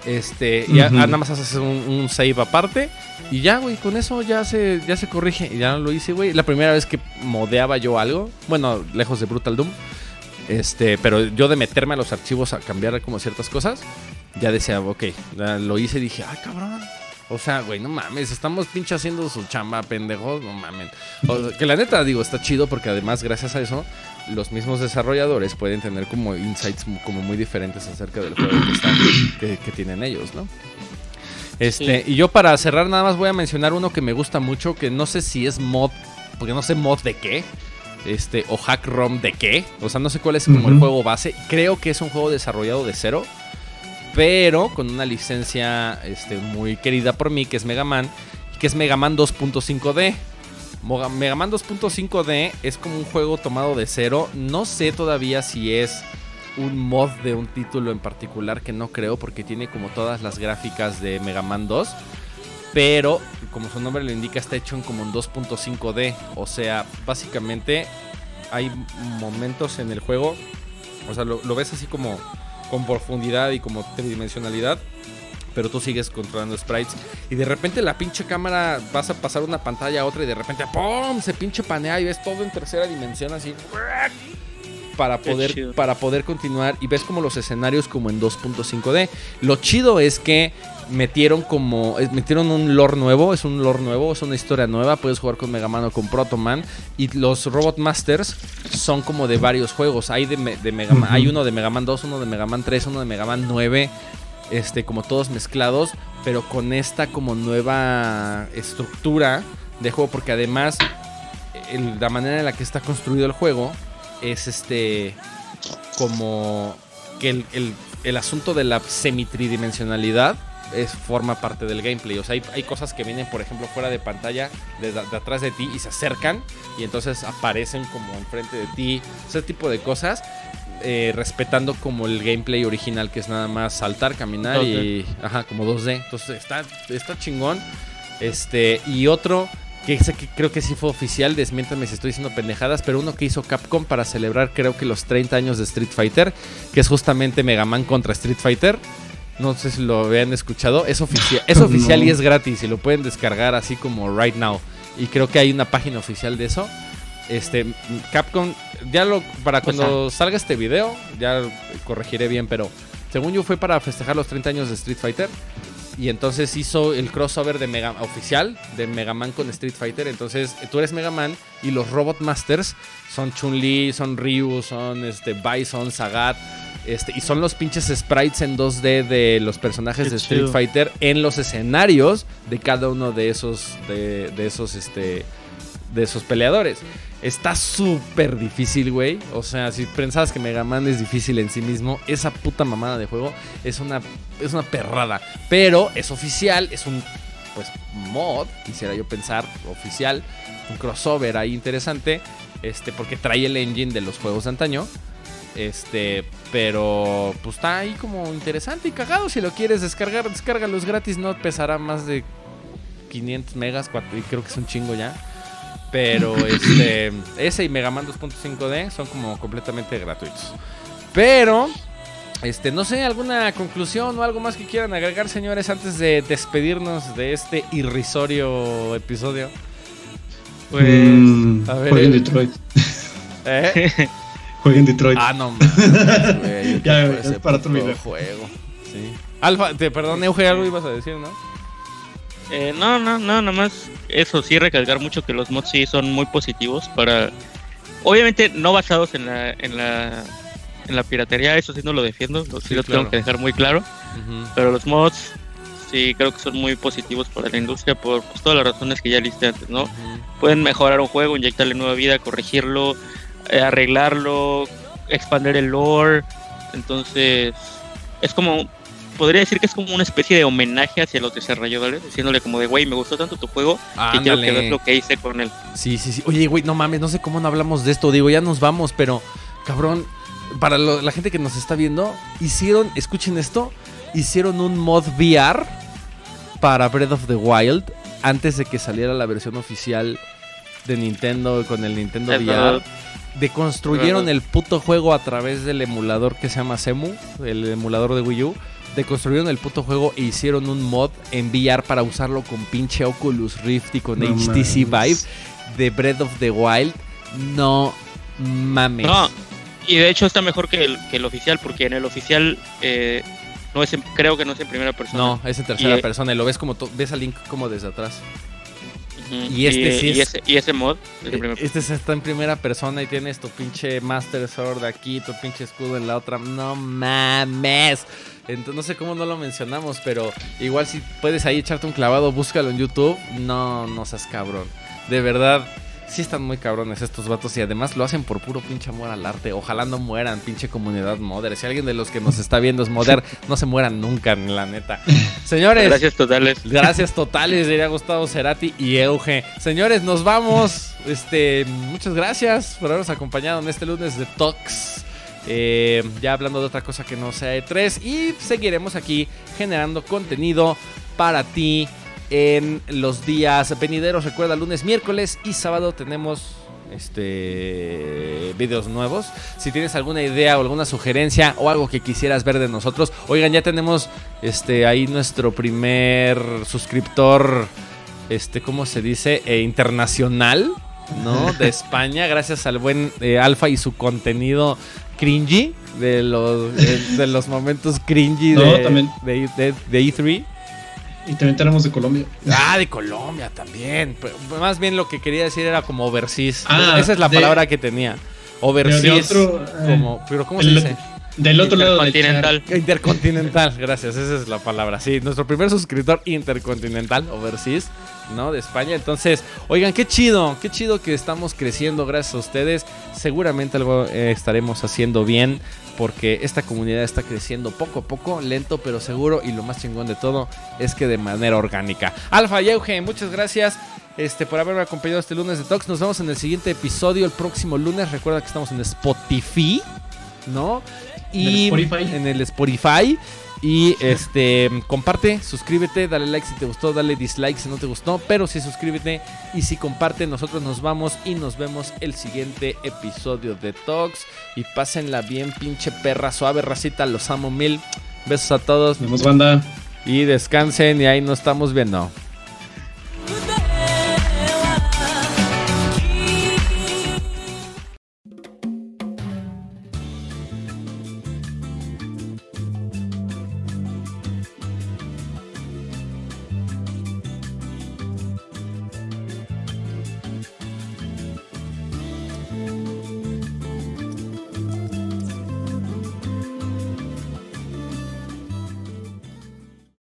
Este, y ya, nada más haces un, save aparte. Y ya, güey, con eso ya se, ya se corrige. Y ya lo hice, güey. La primera vez que modeaba yo algo, bueno, lejos de Brutal Doom. Este, pero yo de meterme a los archivos a cambiar como ciertas cosas, ya decía, ok, lo hice y dije, ay, cabrón. O sea, güey, no mames, estamos pinche haciendo su chamba, pendejos, no mames. que la neta, digo, está chido porque además, gracias a eso, los mismos desarrolladores pueden tener como insights como muy diferentes acerca del juego que, que, tienen ellos, ¿no? Este, y yo para cerrar nada más voy a mencionar uno que me gusta mucho, que no sé si es mod, porque no sé mod de qué, este, o hack ROM de qué, o sea, no sé cuál es como el juego base, creo que es un juego desarrollado de cero, pero con una licencia este, muy querida por mí, que es Mega Man, que es Mega Man 2.5D. Mega Man 2.5D es como un juego tomado de cero. No sé todavía si es un mod de un título en particular, que no creo, porque tiene como todas las gráficas de Mega Man 2. Pero, como su nombre lo indica, está hecho en como un 2.5D. O sea, básicamente hay momentos en el juego. O sea, lo, lo ves así como con profundidad y como tridimensionalidad pero tú sigues controlando sprites. Y de repente la pinche cámara vas a pasar una pantalla a otra y de repente ¡pum! se pinche panea y ves todo en tercera dimensión así. Para poder, para poder continuar y ves como los escenarios como en 2.5D. Lo chido es que metieron como metieron un lore nuevo, es un lore nuevo, es una historia nueva, puedes jugar con Mega Man o con Proto Man y los Robot Masters son como de varios juegos, hay de, Mega Man, hay uno de Mega Man 2, uno de Mega Man 3, uno de Mega Man 9, este, como todos mezclados, pero con esta como nueva estructura de juego, porque además la manera en la que está construido el juego es este como que el, el, asunto de la semi-tridimensionalidad es, forma parte del gameplay. O sea, hay, hay, cosas que vienen, por ejemplo, fuera de pantalla, de, de, atrás de ti y se acercan y entonces aparecen como enfrente de ti. Ese tipo de cosas. Eh, respetando como el gameplay original que es nada más saltar, caminar y ajá, como 2D. Entonces está, está chingón. Este, y otro que, que creo que sí fue oficial, desmiéntame si estoy diciendo pendejadas, pero uno que hizo Capcom para celebrar creo que los 30 años de Street Fighter, que es justamente Mega Man contra Street Fighter. No sé si lo habían escuchado. Es oficial, es oficial y es gratis. Y lo pueden descargar así como right now. Y creo que hay una página oficial de eso. Este, Capcom, ya lo, para cuando salga este video, ya corregiré bien, pero según yo fue para festejar los 30 años de Street Fighter. Y entonces hizo el crossover de Mega oficial de Mega Man con Street Fighter. Entonces tú eres Mega Man y los Robot Masters son Chun-Li, son Ryu, son este, Bison, Sagat. Este, y son los pinches sprites en 2D de los personajes de Street Fighter en los escenarios de cada uno de esos, de, de esos, este, de esos peleadores. Está súper difícil, güey. O sea, si pensabas que Mega Man es difícil en sí mismo, esa puta mamada de juego es una, es una perrada. Pero es oficial, es un pues mod, quisiera yo pensar, oficial. Un crossover ahí interesante. Este, porque trae el engine de los juegos de antaño. Este, pero pues está ahí como interesante y cagado. Si lo quieres descargar, descárgalos gratis. No pesará más de 500 megas, y creo que es un chingo ya. Pero este, ese y Mega Man 2.5D son como completamente gratuitos. Pero, este, no sé, alguna conclusión o algo más que quieran agregar, señores, antes de despedirnos de este irrisorio episodio. Pues, mm, a ver. Eh. Detroit. ¿Eh? Jueguen Detroit. Ah, no, Ya, es para otro video. juego. Sí. Alfa, te, perdón, Euge, algo ibas a decir, ¿no? Eh, no, no, no, nada más eso sí recalcar mucho que los mods sí son muy positivos para obviamente no basados en la en la en la piratería, eso sí no lo defiendo, lo, sí, lo tengo que dejar muy claro. Pero los mods sí creo que son muy positivos para la industria por pues, todas las razones que ya listé antes, ¿no? Pueden mejorar un juego, inyectarle nueva vida, corregirlo, eh, arreglarlo, expandir el lore. Entonces, es como podría decir que es como una especie de homenaje hacia los desarrolladores, diciéndole como de, güey, me gustó tanto tu juego y quiero que veas lo que hice con él. Sí, sí, sí. Oye, güey, no mames, no sé cómo no hablamos de esto. Digo, ya nos vamos, pero, cabrón, para la gente que nos está viendo, hicieron, escuchen esto, hicieron un mod VR para Breath of the Wild antes de que saliera la versión oficial de Nintendo con el Nintendo VR. Deconstruyeron el puto juego a través del emulador que se llama Semu, el emulador de Wii U deconstruyeron el puto juego e hicieron un mod en VR para usarlo con pinche Oculus Rift y con HTC Vive de Breath of the Wild. No mames. No, y de hecho está mejor que el, que el oficial, porque en el oficial eh, no es creo que no es en primera persona. No, es en tercera eh, persona y lo ves como ves a Link como desde atrás. Y este sí es, y ese, mod eh, Este está en primera persona y tienes tu pinche Master Sword aquí, tu pinche escudo en la otra. No mames. Entonces, no sé cómo no lo mencionamos, pero igual si puedes ahí echarte un clavado, búscalo en YouTube. No, no seas cabrón. De verdad, sí están muy cabrones estos vatos y además lo hacen por puro pinche amor al arte. Ojalá no mueran, pinche comunidad modder. Si alguien de los que nos está viendo es modder, no se mueran nunca, la neta. Señores. Gracias totales. Gracias totales, diría Gustavo Cerati y Euge. Señores, nos vamos. Este, muchas gracias por habernos acompañado en este lunes de Talks. Eh, ya hablando de otra cosa que no sea E3 y seguiremos aquí generando contenido para ti en los días venideros. Recuerda, lunes, miércoles y sábado tenemos este videos nuevos. Si tienes alguna idea o alguna sugerencia o algo que quisieras ver de nosotros, oigan, ya tenemos este ahí nuestro primer suscriptor este ¿cómo se dice? Eh, internacional, ¿no? De España, gracias al buen eh, Alfa y su contenido cringy de los de, los momentos cringy de, de, de E3. Y también tenemos de Colombia. Ah, de Colombia también. más bien lo que quería decir era como overseas. Ah, Esa es la palabra que tenía. Overseas. como, eh, pero ¿cómo se dice? Del otro lado Intercontinental. Intercontinental, gracias, esa es la palabra. Sí, nuestro primer suscriptor intercontinental, overseas, ¿no? De España. Entonces, oigan, qué chido, qué chido que estamos creciendo gracias a ustedes. Seguramente algo eh, estaremos haciendo bien porque esta comunidad está creciendo poco a poco, lento pero seguro y lo más chingón de todo es que de manera orgánica. Alfa y Eugen, muchas gracias este, por haberme acompañado este lunes de Talks. Nos vemos en el siguiente episodio el próximo lunes. Recuerda que estamos en Spotify, ¿no? Y en el Spotify. Y este, comparte, suscríbete, dale like si te gustó, dale dislike si no te gustó, pero sí suscríbete y si comparte, nosotros nos vamos y nos vemos el siguiente episodio de Talks. Y pásenla bien, pinche perra suave, racita, los amo mil. Besos a todos. Nos vemos, banda. Y descansen y ahí nos estamos viendo.